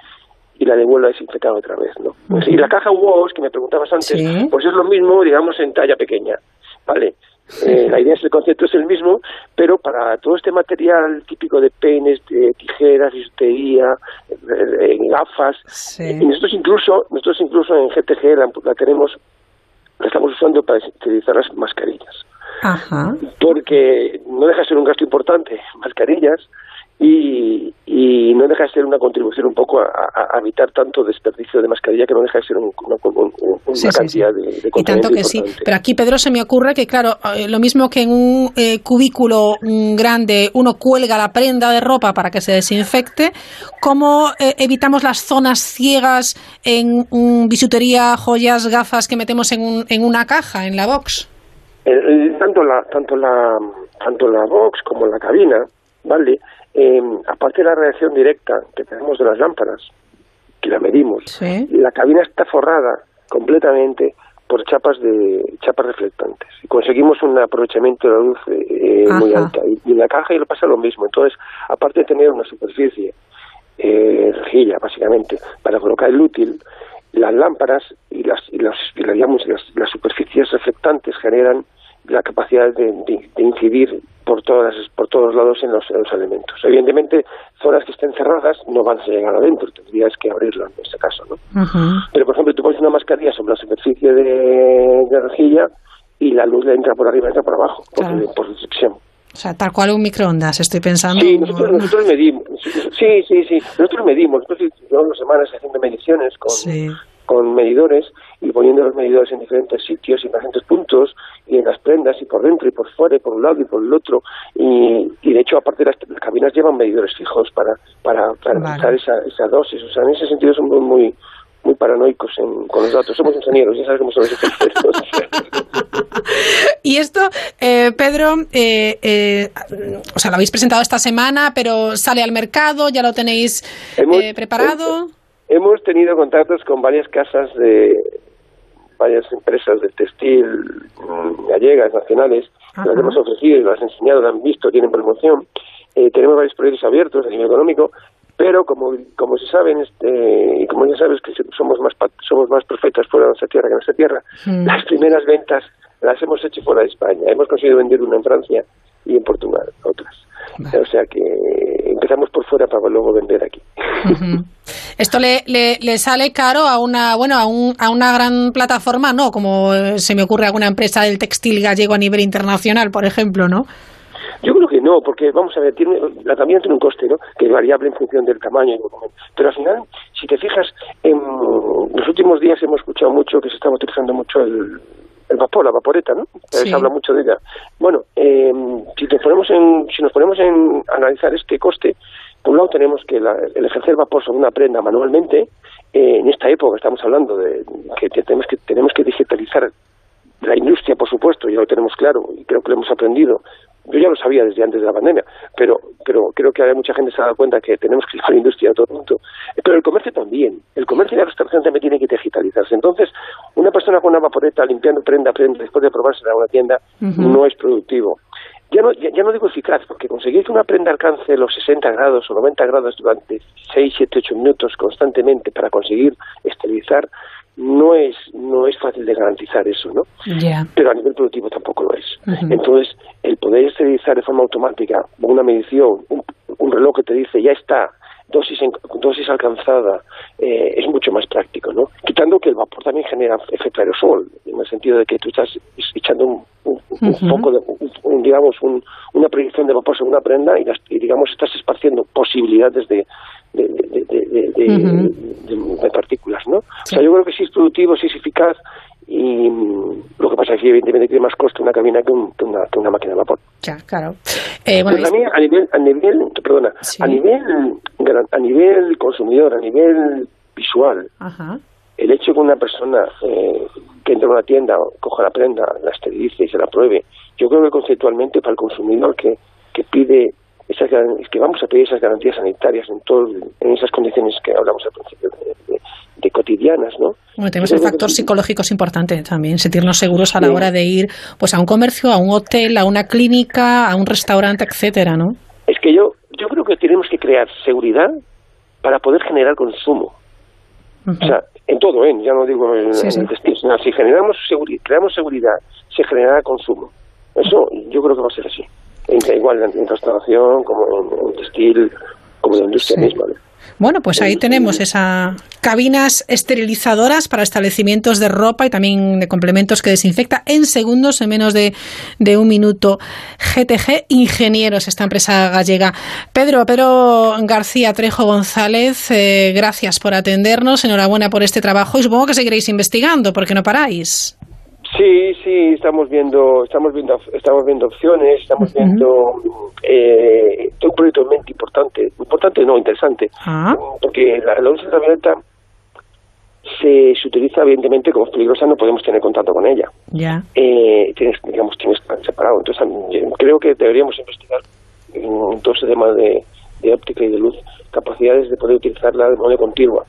y la devuelva desinfectada otra vez, ¿no? Uh -huh. Y la caja WOS, que me preguntabas antes, ¿Sí? pues es lo mismo, digamos, en talla pequeña, ¿vale? Eh, la idea es el concepto es el mismo, pero para todo este material típico de peines, de tijeras, bisutería, eh, gafas, sí. y nosotros incluso, nosotros incluso en GTG la, la tenemos, la estamos usando para utilizar las mascarillas. Ajá. Porque no deja de ser un gasto importante, mascarillas, y, y no deja de ser una contribución un poco a, a, a, evitar tanto desperdicio de mascarilla que no deja de ser un, una, un, una sí, cantidad sí, sí. de, de Y tanto que sí. Pero aquí, Pedro, se me ocurre que, claro, eh, lo mismo que en un eh, cubículo mm, grande uno cuelga la prenda de ropa para que se desinfecte, ¿cómo eh, evitamos las zonas ciegas en um, bisutería, joyas, gafas que metemos en, un, en una caja, en la box? El, tanto la tanto la tanto la box como la cabina, ¿vale? Eh, aparte de la radiación directa que tenemos de las lámparas, que la medimos, ¿Sí? la cabina está forrada completamente por chapas de chapas reflectantes. Y conseguimos un aprovechamiento de la luz eh, muy alta. Y, en la caja y le pasa lo mismo. Entonces aparte de tener una superficie eh, rejilla básicamente para colocar el útil las lámparas y las y las, y las, digamos, las, las superficies reflectantes generan la capacidad de, de, de incidir por todas por todos lados en los, en los, elementos. Evidentemente, zonas que estén cerradas no van a llegar adentro, tendrías que abrirlo en este caso, ¿no? Uh -huh. Pero, por ejemplo, tú pones una mascarilla sobre la superficie de, de rejilla y la luz le entra por arriba entra por abajo, claro. por, por reflexión. O sea, tal cual un microondas, estoy pensando. Sí, nosotros, nosotros medimos. Sí, sí, sí. Nosotros medimos. Nosotros llevamos semanas haciendo mediciones con, sí con medidores y poniendo los medidores en diferentes sitios y en diferentes puntos y en las prendas y por dentro y por fuera y por un lado y por el otro y, y de hecho aparte las, las, cabinas llevan medidores fijos para para, para vale. esa, esa dosis o sea en ese sentido somos muy muy paranoicos en, con los datos. Somos ingenieros, ya sabes cómo son los expertos. <laughs> y esto, eh, Pedro, eh, eh, o sea, lo habéis presentado esta semana, pero sale al mercado, ya lo tenéis hemos, preparado. Hemos tenido contactos con varias casas de varias empresas de textil gallegas, nacionales, las hemos ofrecido, las enseñado, las han visto, tienen promoción. Eh, tenemos varios proyectos abiertos a nivel económico, pero como, como se sabe, este, y como ya sabes que somos más, somos más profetas fuera de nuestra tierra que en nuestra tierra, mm. las primeras ventas las hemos hecho fuera de España. Hemos conseguido vender una en Francia y en Portugal, otras. O sea que empezamos por fuera para luego vender aquí. <laughs> ¿Esto le, le, sale caro a una bueno a, un, a una gran plataforma? No, como se me ocurre alguna empresa del textil gallego a nivel internacional, por ejemplo, ¿no? Yo creo que no, porque vamos a ver, tiene, la también tiene un coste, ¿no? Que es variable en función del tamaño y Pero al final, si te fijas, en los últimos días hemos escuchado mucho que se estaba utilizando mucho el, el vapor, la vaporeta, ¿no? Se habla mucho de ella. Bueno, eh, si, ponemos en, si nos ponemos en analizar este coste, por un lado tenemos que el ejercer vapor sobre una prenda manualmente, eh, en esta época estamos hablando de que tenemos que tenemos que digitalizar la industria, por supuesto, ya lo tenemos claro y creo que lo hemos aprendido, yo ya lo sabía desde antes de la pandemia, pero, pero creo que ahora mucha gente se ha dado cuenta que tenemos que ir a la industria todo el mundo. Pero el comercio también, el comercio y la restauración también tiene que digitalizarse. Entonces, una persona con una vaporeta limpiando prenda, prenda después de probarse en una tienda no es productivo. Ya no, ya, no digo eficaz, porque conseguir que una prenda alcance los 60 grados o 90 grados durante 6, 7, 8 minutos constantemente para conseguir esterilizar no es no es fácil de garantizar eso, ¿no? Pero a nivel productivo tampoco lo es. Entonces, el poder esterilizar de forma automática una medición, un, reloj que te dice ya está, dosis dosis alcanzada, eh, es mucho más práctico, ¿no? Quitando que el vapor también genera efecto aerosol, en el sentido de que tú estás echando un, poco de, digamos, una proyección de vapor sobre una prenda y, y digamos estás esparciendo posibilidades de, de, partículas, ¿no? O sea, yo creo que sí es productivo, sí es eficaz y mm, lo que pasa es que evidentemente tiene más coste una cabina que, una, que una, máquina de vapor. Ya, claro. Eh, bueno, a, mí, a nivel, a nivel, perdona, a nivel, a nivel consumidor, a nivel visual, el hecho que una persona eh, que entra a una tienda, coja la prenda, la esterilice y se la pruebe, yo creo que conceptualmente para el consumidor que, que pide esas, que vamos a pedir esas garantías sanitarias en, todo, en esas condiciones que hablamos al principio de, cotidianas, ¿no? Bueno, tenemos el factor psicológico es importante también, sentirnos seguros a la hora de ir pues a un comercio, a un hotel, a una clínica, a un restaurante, etcétera, ¿no? Es que yo yo creo que tenemos que crear seguridad para poder generar consumo. O sea, en todo, ¿eh? ya no digo en, el destino, si generamos creamos seguridad, se generará consumo. Eso yo creo que va a ser así igual en, restauración, como en, textil, como en la industria misma. Bueno, pues ahí tenemos esas cabinas esterilizadoras para establecimientos de ropa y también de complementos que desinfecta en segundos, en menos de, un minuto. GTG Ingenieros, esta empresa gallega. Pedro, Pedro García Trejo González, eh, gracias por atendernos, enhorabuena por este trabajo y supongo que seguiréis investigando porque no paráis. Sí, sí, estamos viendo, estamos viendo, estamos viendo opciones, estamos viendo eh, un proyecto realmente importante, importante no, interesante, ah. porque la, luz ultravioleta se, se utiliza evidentemente como es peligrosa, no podemos tener contacto con ella. Ya. Eh, tienes, digamos, tienes separado. Entonces, creo que deberíamos investigar en todo ese tema de, de óptica y de luz capacidades de poder utilizarla de manera continua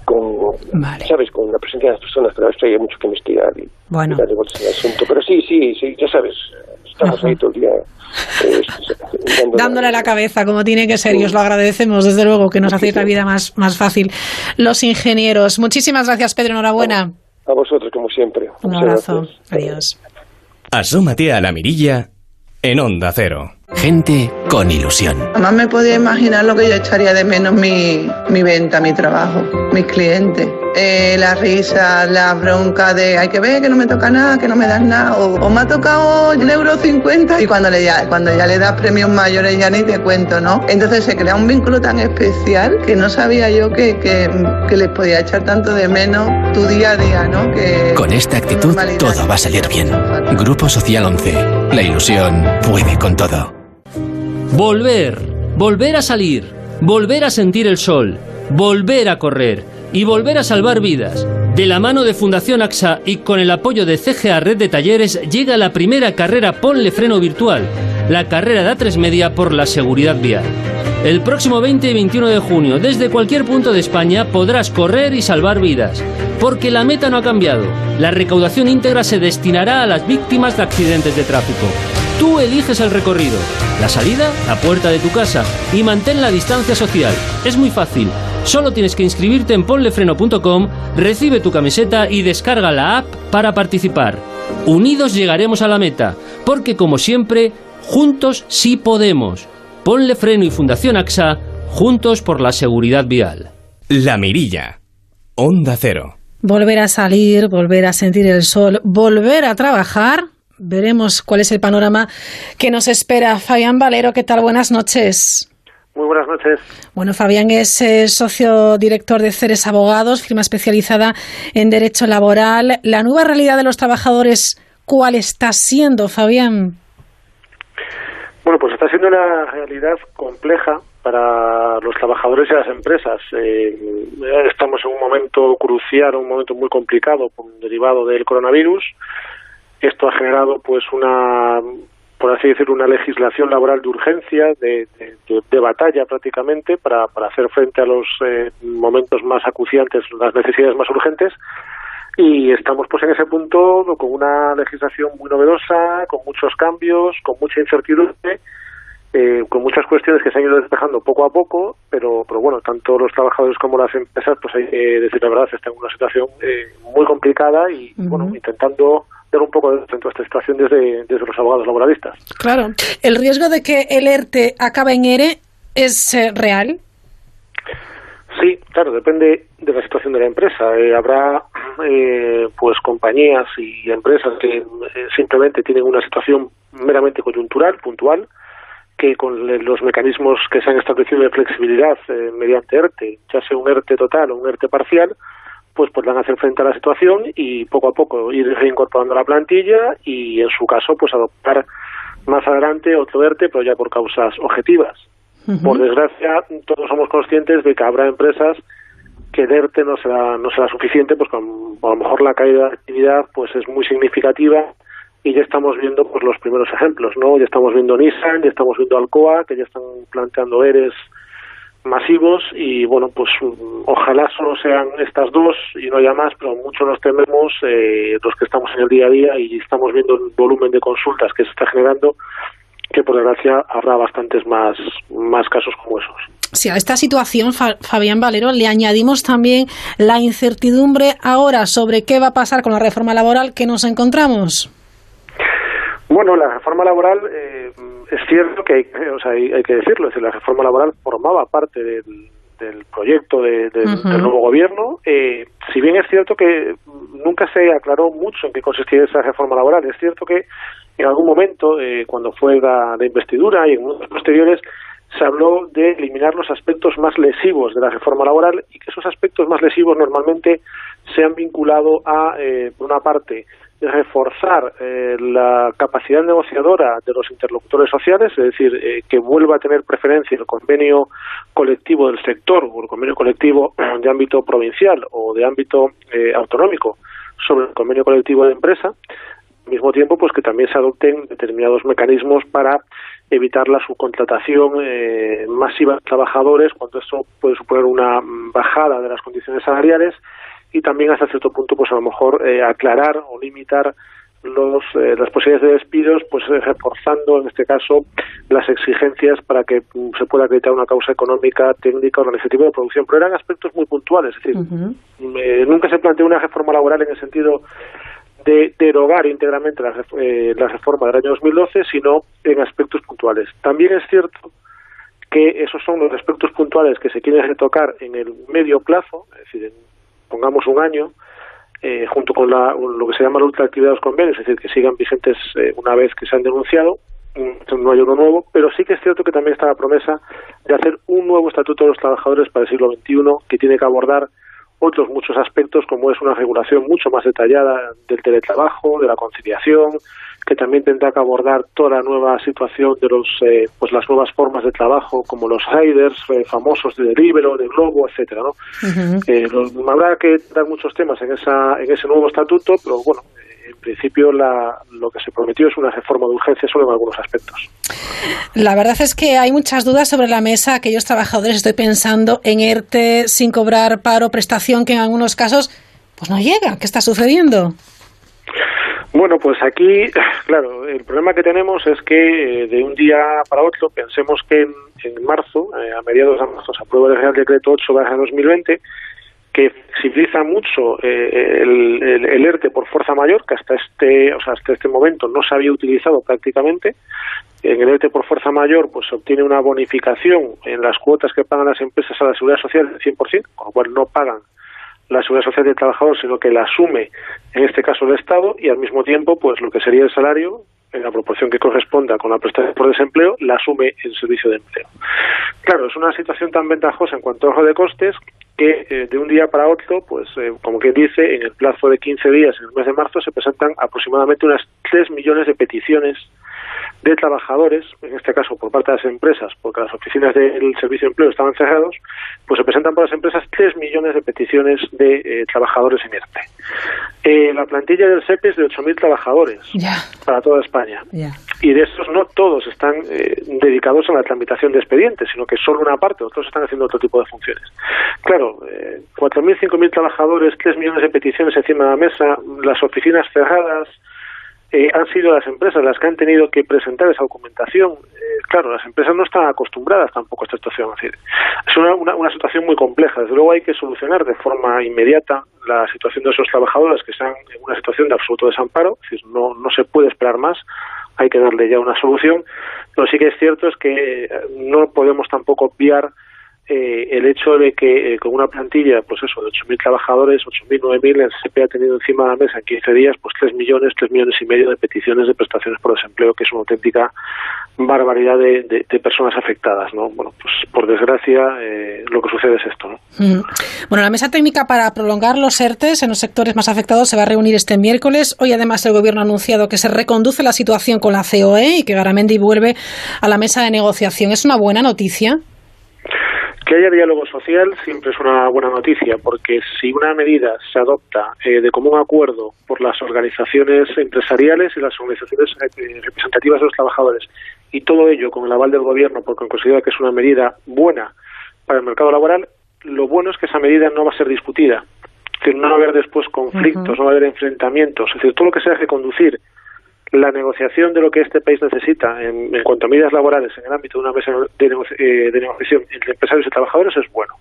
con, ¿sabes? Con la presencia de las personas, pero esto hay mucho que investigar y, bueno. darle vueltas al asunto. Pero sí, sí, sí, ya sabes, estamos ahí todo el día. Eh, dándole la cabeza como tiene que ser y os lo agradecemos desde luego que nos hace la vida más, más fácil los ingenieros muchísimas gracias Pedro enhorabuena a vosotros como siempre un abrazo adiós asómate a la mirilla en onda cero Gente con ilusión. Jamás me podía imaginar lo que yo echaría de menos mi, mi venta, mi trabajo, mis clientes. Eh, la risa, la bronca de hay que ver que no me toca nada, que no me das nada, o, me ha tocado el euro 50 y cuando, le, ya, cuando ya le das premios mayores ya ni te cuento, ¿no? Entonces se crea un vínculo tan especial que no sabía yo que, que, que les podía echar tanto de menos tu día a día, ¿no? Que, con esta actitud todo va a salir bien. Grupo Social 11. La ilusión puede con todo. Volver, volver a salir, volver a sentir el sol, volver a correr y volver a salvar vidas. De la mano de Fundación AXA y con el apoyo de CGA Red de Talleres llega la primera carrera Ponle Freno Virtual, la carrera de A3 Media por la seguridad vial. El próximo 20 y 21 de junio, desde cualquier punto de España, podrás correr y salvar vidas. Porque la meta no ha cambiado. La recaudación íntegra se destinará a las víctimas de accidentes de tráfico. Tú eliges el recorrido, la salida, la puerta de tu casa y mantén la distancia social. Es muy fácil. Solo tienes que inscribirte en ponlefreno.com, recibe tu camiseta y descarga la app para participar. Unidos llegaremos a la meta, porque como siempre, juntos sí podemos. Ponle Freno y Fundación AXA, juntos por la seguridad vial. La Mirilla. Onda Cero. Volver a salir, volver a sentir el sol, volver a trabajar veremos cuál es el panorama que nos espera. Fabián Valero, ¿qué tal? Buenas noches. Muy buenas noches. Bueno, Fabián es eh, socio director de Ceres Abogados, firma especializada en derecho laboral. La nueva realidad de los trabajadores, ¿cuál está siendo, Fabián? Bueno, pues está siendo una realidad compleja para los trabajadores y las empresas. Eh, estamos en un momento crucial, un momento muy complicado, derivado del coronavirus. Esto ha generado pues una por así decirlo, una legislación laboral de urgencia, de, de, batalla prácticamente, para, para, hacer frente a los eh, momentos más acuciantes, las necesidades más urgentes. Y estamos pues en ese punto con una legislación muy novedosa, con muchos cambios, con mucha incertidumbre, eh, con muchas cuestiones que se han ido despejando poco a poco, pero, pero bueno, tanto los trabajadores como las empresas, pues hay que decir la verdad, están en una situación eh, muy complicada y, bueno, intentando un poco dentro de esta situación desde, desde los abogados laboralistas. Claro. ¿El riesgo de que el ERTE acabe en ERE es eh, real? Sí, claro, depende de la situación de la empresa. Eh, habrá eh, pues compañías y empresas que simplemente tienen una situación meramente coyuntural, puntual, que con los mecanismos que se han establecido de flexibilidad mediante ERTE, ya sea un ERTE total o un ERTE parcial, pues podrán hacer frente a la situación y poco a poco ir reincorporando la plantilla y en su caso pues adoptar más adelante otro ERTE pero ya por causas objetivas. Por desgracia todos somos conscientes de que habrá empresas que el ERTE no será, no será suficiente pues con, a lo mejor la caída de actividad pues es muy significativa y ya estamos viendo pues los primeros ejemplos, ¿no? Ya estamos viendo Nissan, ya estamos viendo Alcoa, que ya están planteando ERES masivos y bueno pues ojalá solo sean estas dos y no haya más pero mucho nos tememos eh, los que estamos en el día a día y estamos viendo el volumen de consultas que se está generando que por desgracia habrá bastantes más más casos como esos Sí, a esta situación, Fabián Valero, le añadimos también la incertidumbre ahora sobre qué va a pasar con la reforma laboral que nos encontramos. Bueno, la reforma laboral eh, es cierto que hay, o sea, hay, que decirlo, es decir, la reforma laboral formaba parte del, proyecto del nuevo gobierno. Eh, si bien es cierto que nunca se aclaró mucho en qué consistía esa reforma laboral, es cierto que en algún momento, eh, cuando fue la, investidura y en momentos posteriores, se habló de eliminar los aspectos más lesivos de la reforma laboral y que esos aspectos más lesivos normalmente se han vinculado a, por una parte, reforzar eh, la capacidad negociadora de los interlocutores sociales, es decir, eh, que vuelva a tener preferencia el convenio colectivo del sector o el convenio colectivo de ámbito provincial o de ámbito eh, autonómico sobre el convenio colectivo de empresa, al mismo tiempo pues que también se adopten determinados mecanismos para evitar la subcontratación masiva de trabajadores cuando esto puede suponer una bajada de las condiciones salariales y también hasta cierto punto pues a lo mejor eh, aclarar o limitar los, eh, las posibilidades de despidos, pues eh, reforzando en este caso las exigencias para que mm, se pueda acreditar una causa económica, técnica, organizativa de producción. Pero eran aspectos muy puntuales, es decir, nunca se planteó una reforma laboral en el sentido de derogar íntegramente la, la reforma del año 2012, sino en aspectos puntuales. También es cierto que esos son los aspectos puntuales que se quieren retocar en el medio plazo, es decir, en pongamos un año, eh, junto con lo que se llama la ultraactividad de los convenios, es decir, que sigan vigentes eh, una vez que se han denunciado, no hay uno nuevo, pero sí que es cierto que también está la promesa de hacer un nuevo estatuto de los trabajadores para el siglo XXI que tiene que abordar otros muchos aspectos como es una regulación mucho más detallada del teletrabajo, de la conciliación, que también tendrá que abordar toda la nueva situación de los eh, pues las nuevas formas de trabajo como los riders eh, famosos de Deliveroo, de Globo, etcétera, ¿no? Eh, habrá que dar muchos temas en esa en ese nuevo estatuto, pero bueno, en principio la, lo que se prometió es una reforma de urgencia solo en algunos aspectos. La verdad es que hay muchas dudas sobre la mesa. Aquellos trabajadores, estoy pensando en ERTE sin cobrar paro, prestación, que en algunos casos pues no llega. ¿Qué está sucediendo? Bueno, pues aquí, claro, el problema que tenemos es que eh, de un día para otro, pensemos que en, marzo, eh, a mediados de marzo, se aprueba el Real Decreto 8 2020, que flexibiliza mucho eh, el, el, ERTE por fuerza mayor, que hasta este, o sea, hasta este momento no se había utilizado prácticamente. En el ERTE por fuerza mayor, pues se obtiene una bonificación en las cuotas que pagan las empresas a la seguridad social del 100%, con lo cual no pagan la seguridad social del trabajador, sino que la asume, en este caso, el Estado, y al mismo tiempo, pues lo que sería el salario, en la proporción que corresponda con la prestación por desempleo, la asume el servicio de empleo. Claro, es una situación tan ventajosa en cuanto a ahorro de costes que eh, de un día para otro, pues eh, como quien dice, en el plazo de 15 días, en el mes de marzo, se presentan aproximadamente unas 3 millones de peticiones de trabajadores, en este caso por parte de las empresas, porque las oficinas del servicio de empleo estaban cerrados, pues se presentan por las empresas 3 millones de peticiones de eh, trabajadores en ERTE. Eh, la plantilla del SEPE es de 8.000 trabajadores para toda España. Y de estos no todos están eh, dedicados a la tramitación de expedientes, sino que solo una parte, otros están haciendo otro tipo de funciones. Claro, eh, 4.000, 5.000 trabajadores, 3 millones de peticiones encima de la mesa, las oficinas cerradas, eh, han sido las empresas las que han tenido que presentar esa documentación. Eh, claro, las empresas no están acostumbradas tampoco a esta situación. Es, una, una, situación muy compleja. Desde luego hay que solucionar de forma inmediata la situación de esos trabajadores que están en una situación de absoluto desamparo. Es no, no se puede esperar más. Hay que darle ya una solución. Pero sí que es cierto es que no podemos tampoco obviar eh, el hecho de que eh, con una plantilla, pues eso, de 8.000 trabajadores, 8.000, 9.000, el CP ha tenido encima de la mesa en 15 días, pues 3 millones, 3 millones y medio de peticiones de prestaciones por desempleo, que es una auténtica barbaridad de, personas afectadas, ¿no? Bueno, pues por desgracia eh, lo que sucede es esto, ¿no? Bueno, la mesa técnica para prolongar los ERTES en los sectores más afectados se va a reunir este miércoles. Hoy además el Gobierno ha anunciado que se reconduce la situación con la COE y que Garamendi vuelve a la mesa de negociación. ¿Es una buena noticia? Que haya diálogo social siempre es una buena noticia, porque si una medida se adopta eh, de común acuerdo por las organizaciones empresariales y las organizaciones eh, representativas de los trabajadores, y todo ello con el aval del gobierno, porque considera que es una medida buena para el mercado laboral, lo bueno es que esa medida no va a ser discutida. Es decir, no va a haber después conflictos, no va a haber enfrentamientos. Es decir, todo lo que se deje conducir la negociación de lo que este país necesita en, cuanto a medidas laborales en el ámbito de una mesa de, eh, de, negociación entre empresarios y trabajadores es bueno.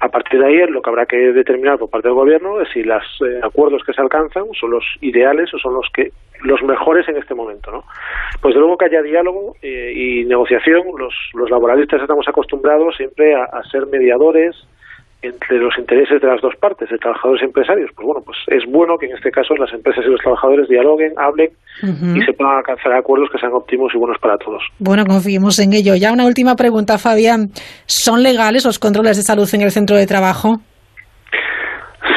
A partir de ahí, lo que habrá que determinar por parte del gobierno es si los eh, acuerdos que se alcanzan son los ideales o son los que los mejores en este momento, ¿no? Pues de luego que haya diálogo eh, y negociación, los, los laboralistas estamos acostumbrados siempre a ser mediadores, entre los intereses de las dos partes, de trabajadores y empresarios, pues bueno, pues es bueno que en este caso las empresas y los trabajadores dialoguen, hablen y se puedan alcanzar acuerdos que sean óptimos y buenos para todos. Bueno, confiemos en ello. Ya una última pregunta, Fabián. ¿Son legales los controles de salud en el centro de trabajo?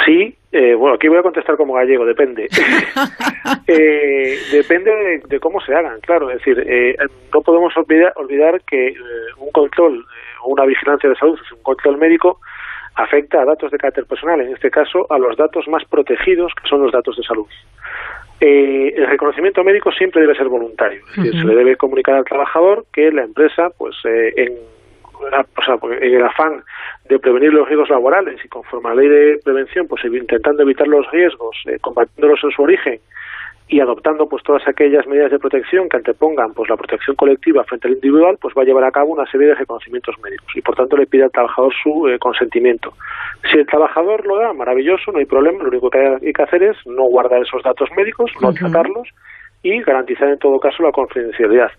Sí, eh, bueno, aquí voy a contestar como gallego, depende. <laughs> eh, depende de, cómo se hagan, claro. Es decir, eh, no podemos olvidar, olvidar que eh, un control o una vigilancia de salud es un control médico afecta a datos de carácter personal, en este caso a los datos más protegidos, que son los datos de salud. Eh, el reconocimiento médico siempre debe ser voluntario, es decir, se le debe comunicar al trabajador que la empresa, pues eh, en, en el afán de prevenir los riesgos laborales y conforme a la ley de prevención, pues intentando evitar los riesgos, eh, combatiéndolos en su origen y adoptando pues todas aquellas medidas de protección que antepongan pues la protección colectiva frente al individual, pues va a llevar a cabo una serie de reconocimientos médicos y por tanto le pide al trabajador su eh, consentimiento. Si el trabajador lo da, maravilloso, no hay problema, lo único que hay que hacer es no guardar esos datos médicos, no tratarlos y garantizar en todo caso la confidencialidad.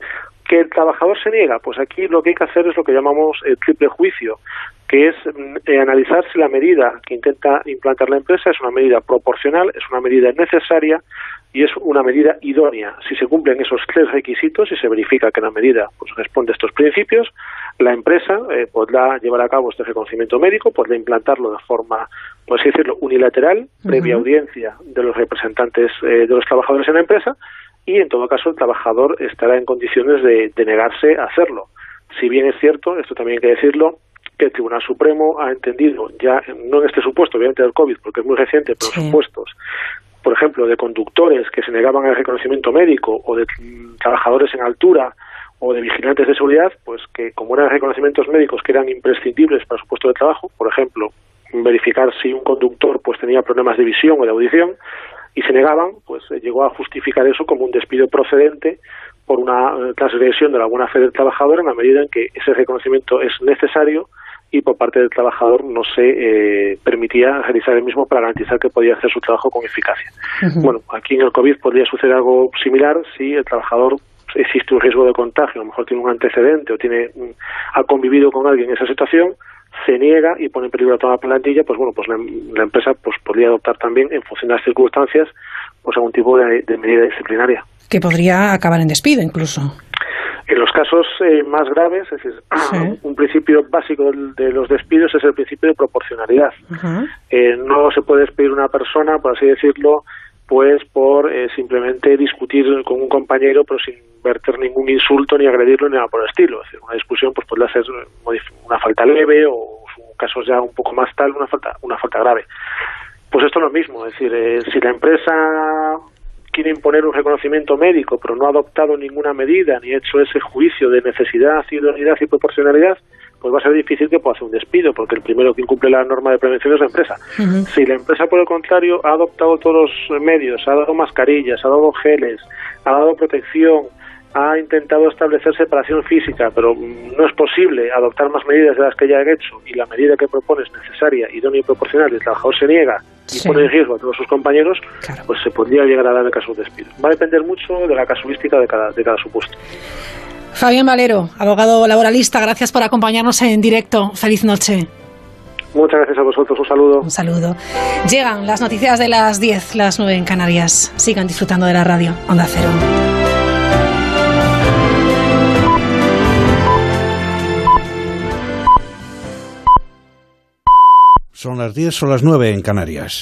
¿Que el trabajador se niega? Pues aquí lo que hay que hacer es lo que llamamos el triple juicio, que es mm, eh, analizar si la medida que intenta implantar la empresa es una medida proporcional, es una medida necesaria, y es una medida idónea. Si se cumplen esos tres requisitos y se verifica que la medida pues, responde a estos principios, la empresa eh, podrá llevar a cabo este reconocimiento médico, podrá implantarlo de forma, por así decirlo, unilateral, previa audiencia de los representantes eh, de los trabajadores en la empresa, y en todo caso el trabajador estará en condiciones de, negarse a hacerlo. Si bien es cierto, esto también hay que decirlo, que el Tribunal Supremo ha entendido, ya no en este supuesto, obviamente del COVID, porque es muy reciente, pero supuestos ejemplo, de conductores que se negaban al reconocimiento médico o de trabajadores en altura o de vigilantes de seguridad, pues que como eran reconocimientos médicos que eran imprescindibles para su puesto de trabajo, por ejemplo, verificar si un conductor pues tenía problemas de visión o de audición y se negaban, pues eh, llegó a justificar eso como un despido procedente por una eh, transgresión de la buena fe del trabajador en la medida en que ese reconocimiento es necesario y por parte del trabajador no se eh, permitía realizar el mismo para garantizar que podía hacer su trabajo con eficacia. Bueno, aquí en el COVID podría suceder algo similar si el trabajador existe un riesgo de contagio, a lo mejor tiene un antecedente o tiene ha convivido con alguien en esa situación, se niega y pone en peligro a toda la plantilla, pues bueno, pues la, empresa pues podría adoptar también, en función de las circunstancias, pues algún tipo de, medida disciplinaria. Que podría acabar en despido incluso. En los casos eh, más graves, es decir, <clears throat> un principio básico de los despidos es el principio de proporcionalidad. Eh, no se puede despedir una persona, por así decirlo, pues por eh, simplemente discutir con un compañero, pero sin verter ningún insulto ni agredirlo ni nada por el estilo. Es decir, una discusión pues podría ser una falta leve o casos ya un poco más tal, una falta, una falta grave. Pues esto es lo mismo, es decir, eh, si la empresa quiere imponer un reconocimiento médico, pero no ha adoptado ninguna medida ni hecho ese juicio de necesidad, idoneidad y proporcionalidad, pues va a ser difícil que pueda hacer un despido, porque el primero que incumple la norma de prevención es la empresa. Si la empresa, por el contrario, ha adoptado todos los medios, ha dado mascarillas, ha dado geles, ha dado protección, ha intentado establecer separación física, pero no es posible adoptar más medidas de las que ya han hecho y la medida que propone es necesaria, idónea y proporcional y el trabajador se niega y pone en riesgo a todos sus compañeros, pues se podría llegar a dar el caso de despido. Va a depender mucho de la casuística de cada, de cada supuesto. Fabián Valero, abogado laboralista, gracias por acompañarnos en directo. Feliz noche. Muchas gracias a vosotros, un saludo. Un saludo. Llegan las noticias de las 10, las 9 en Canarias. Sigan disfrutando de la radio. Onda Cero. Son las 10 o las 9 en Canarias.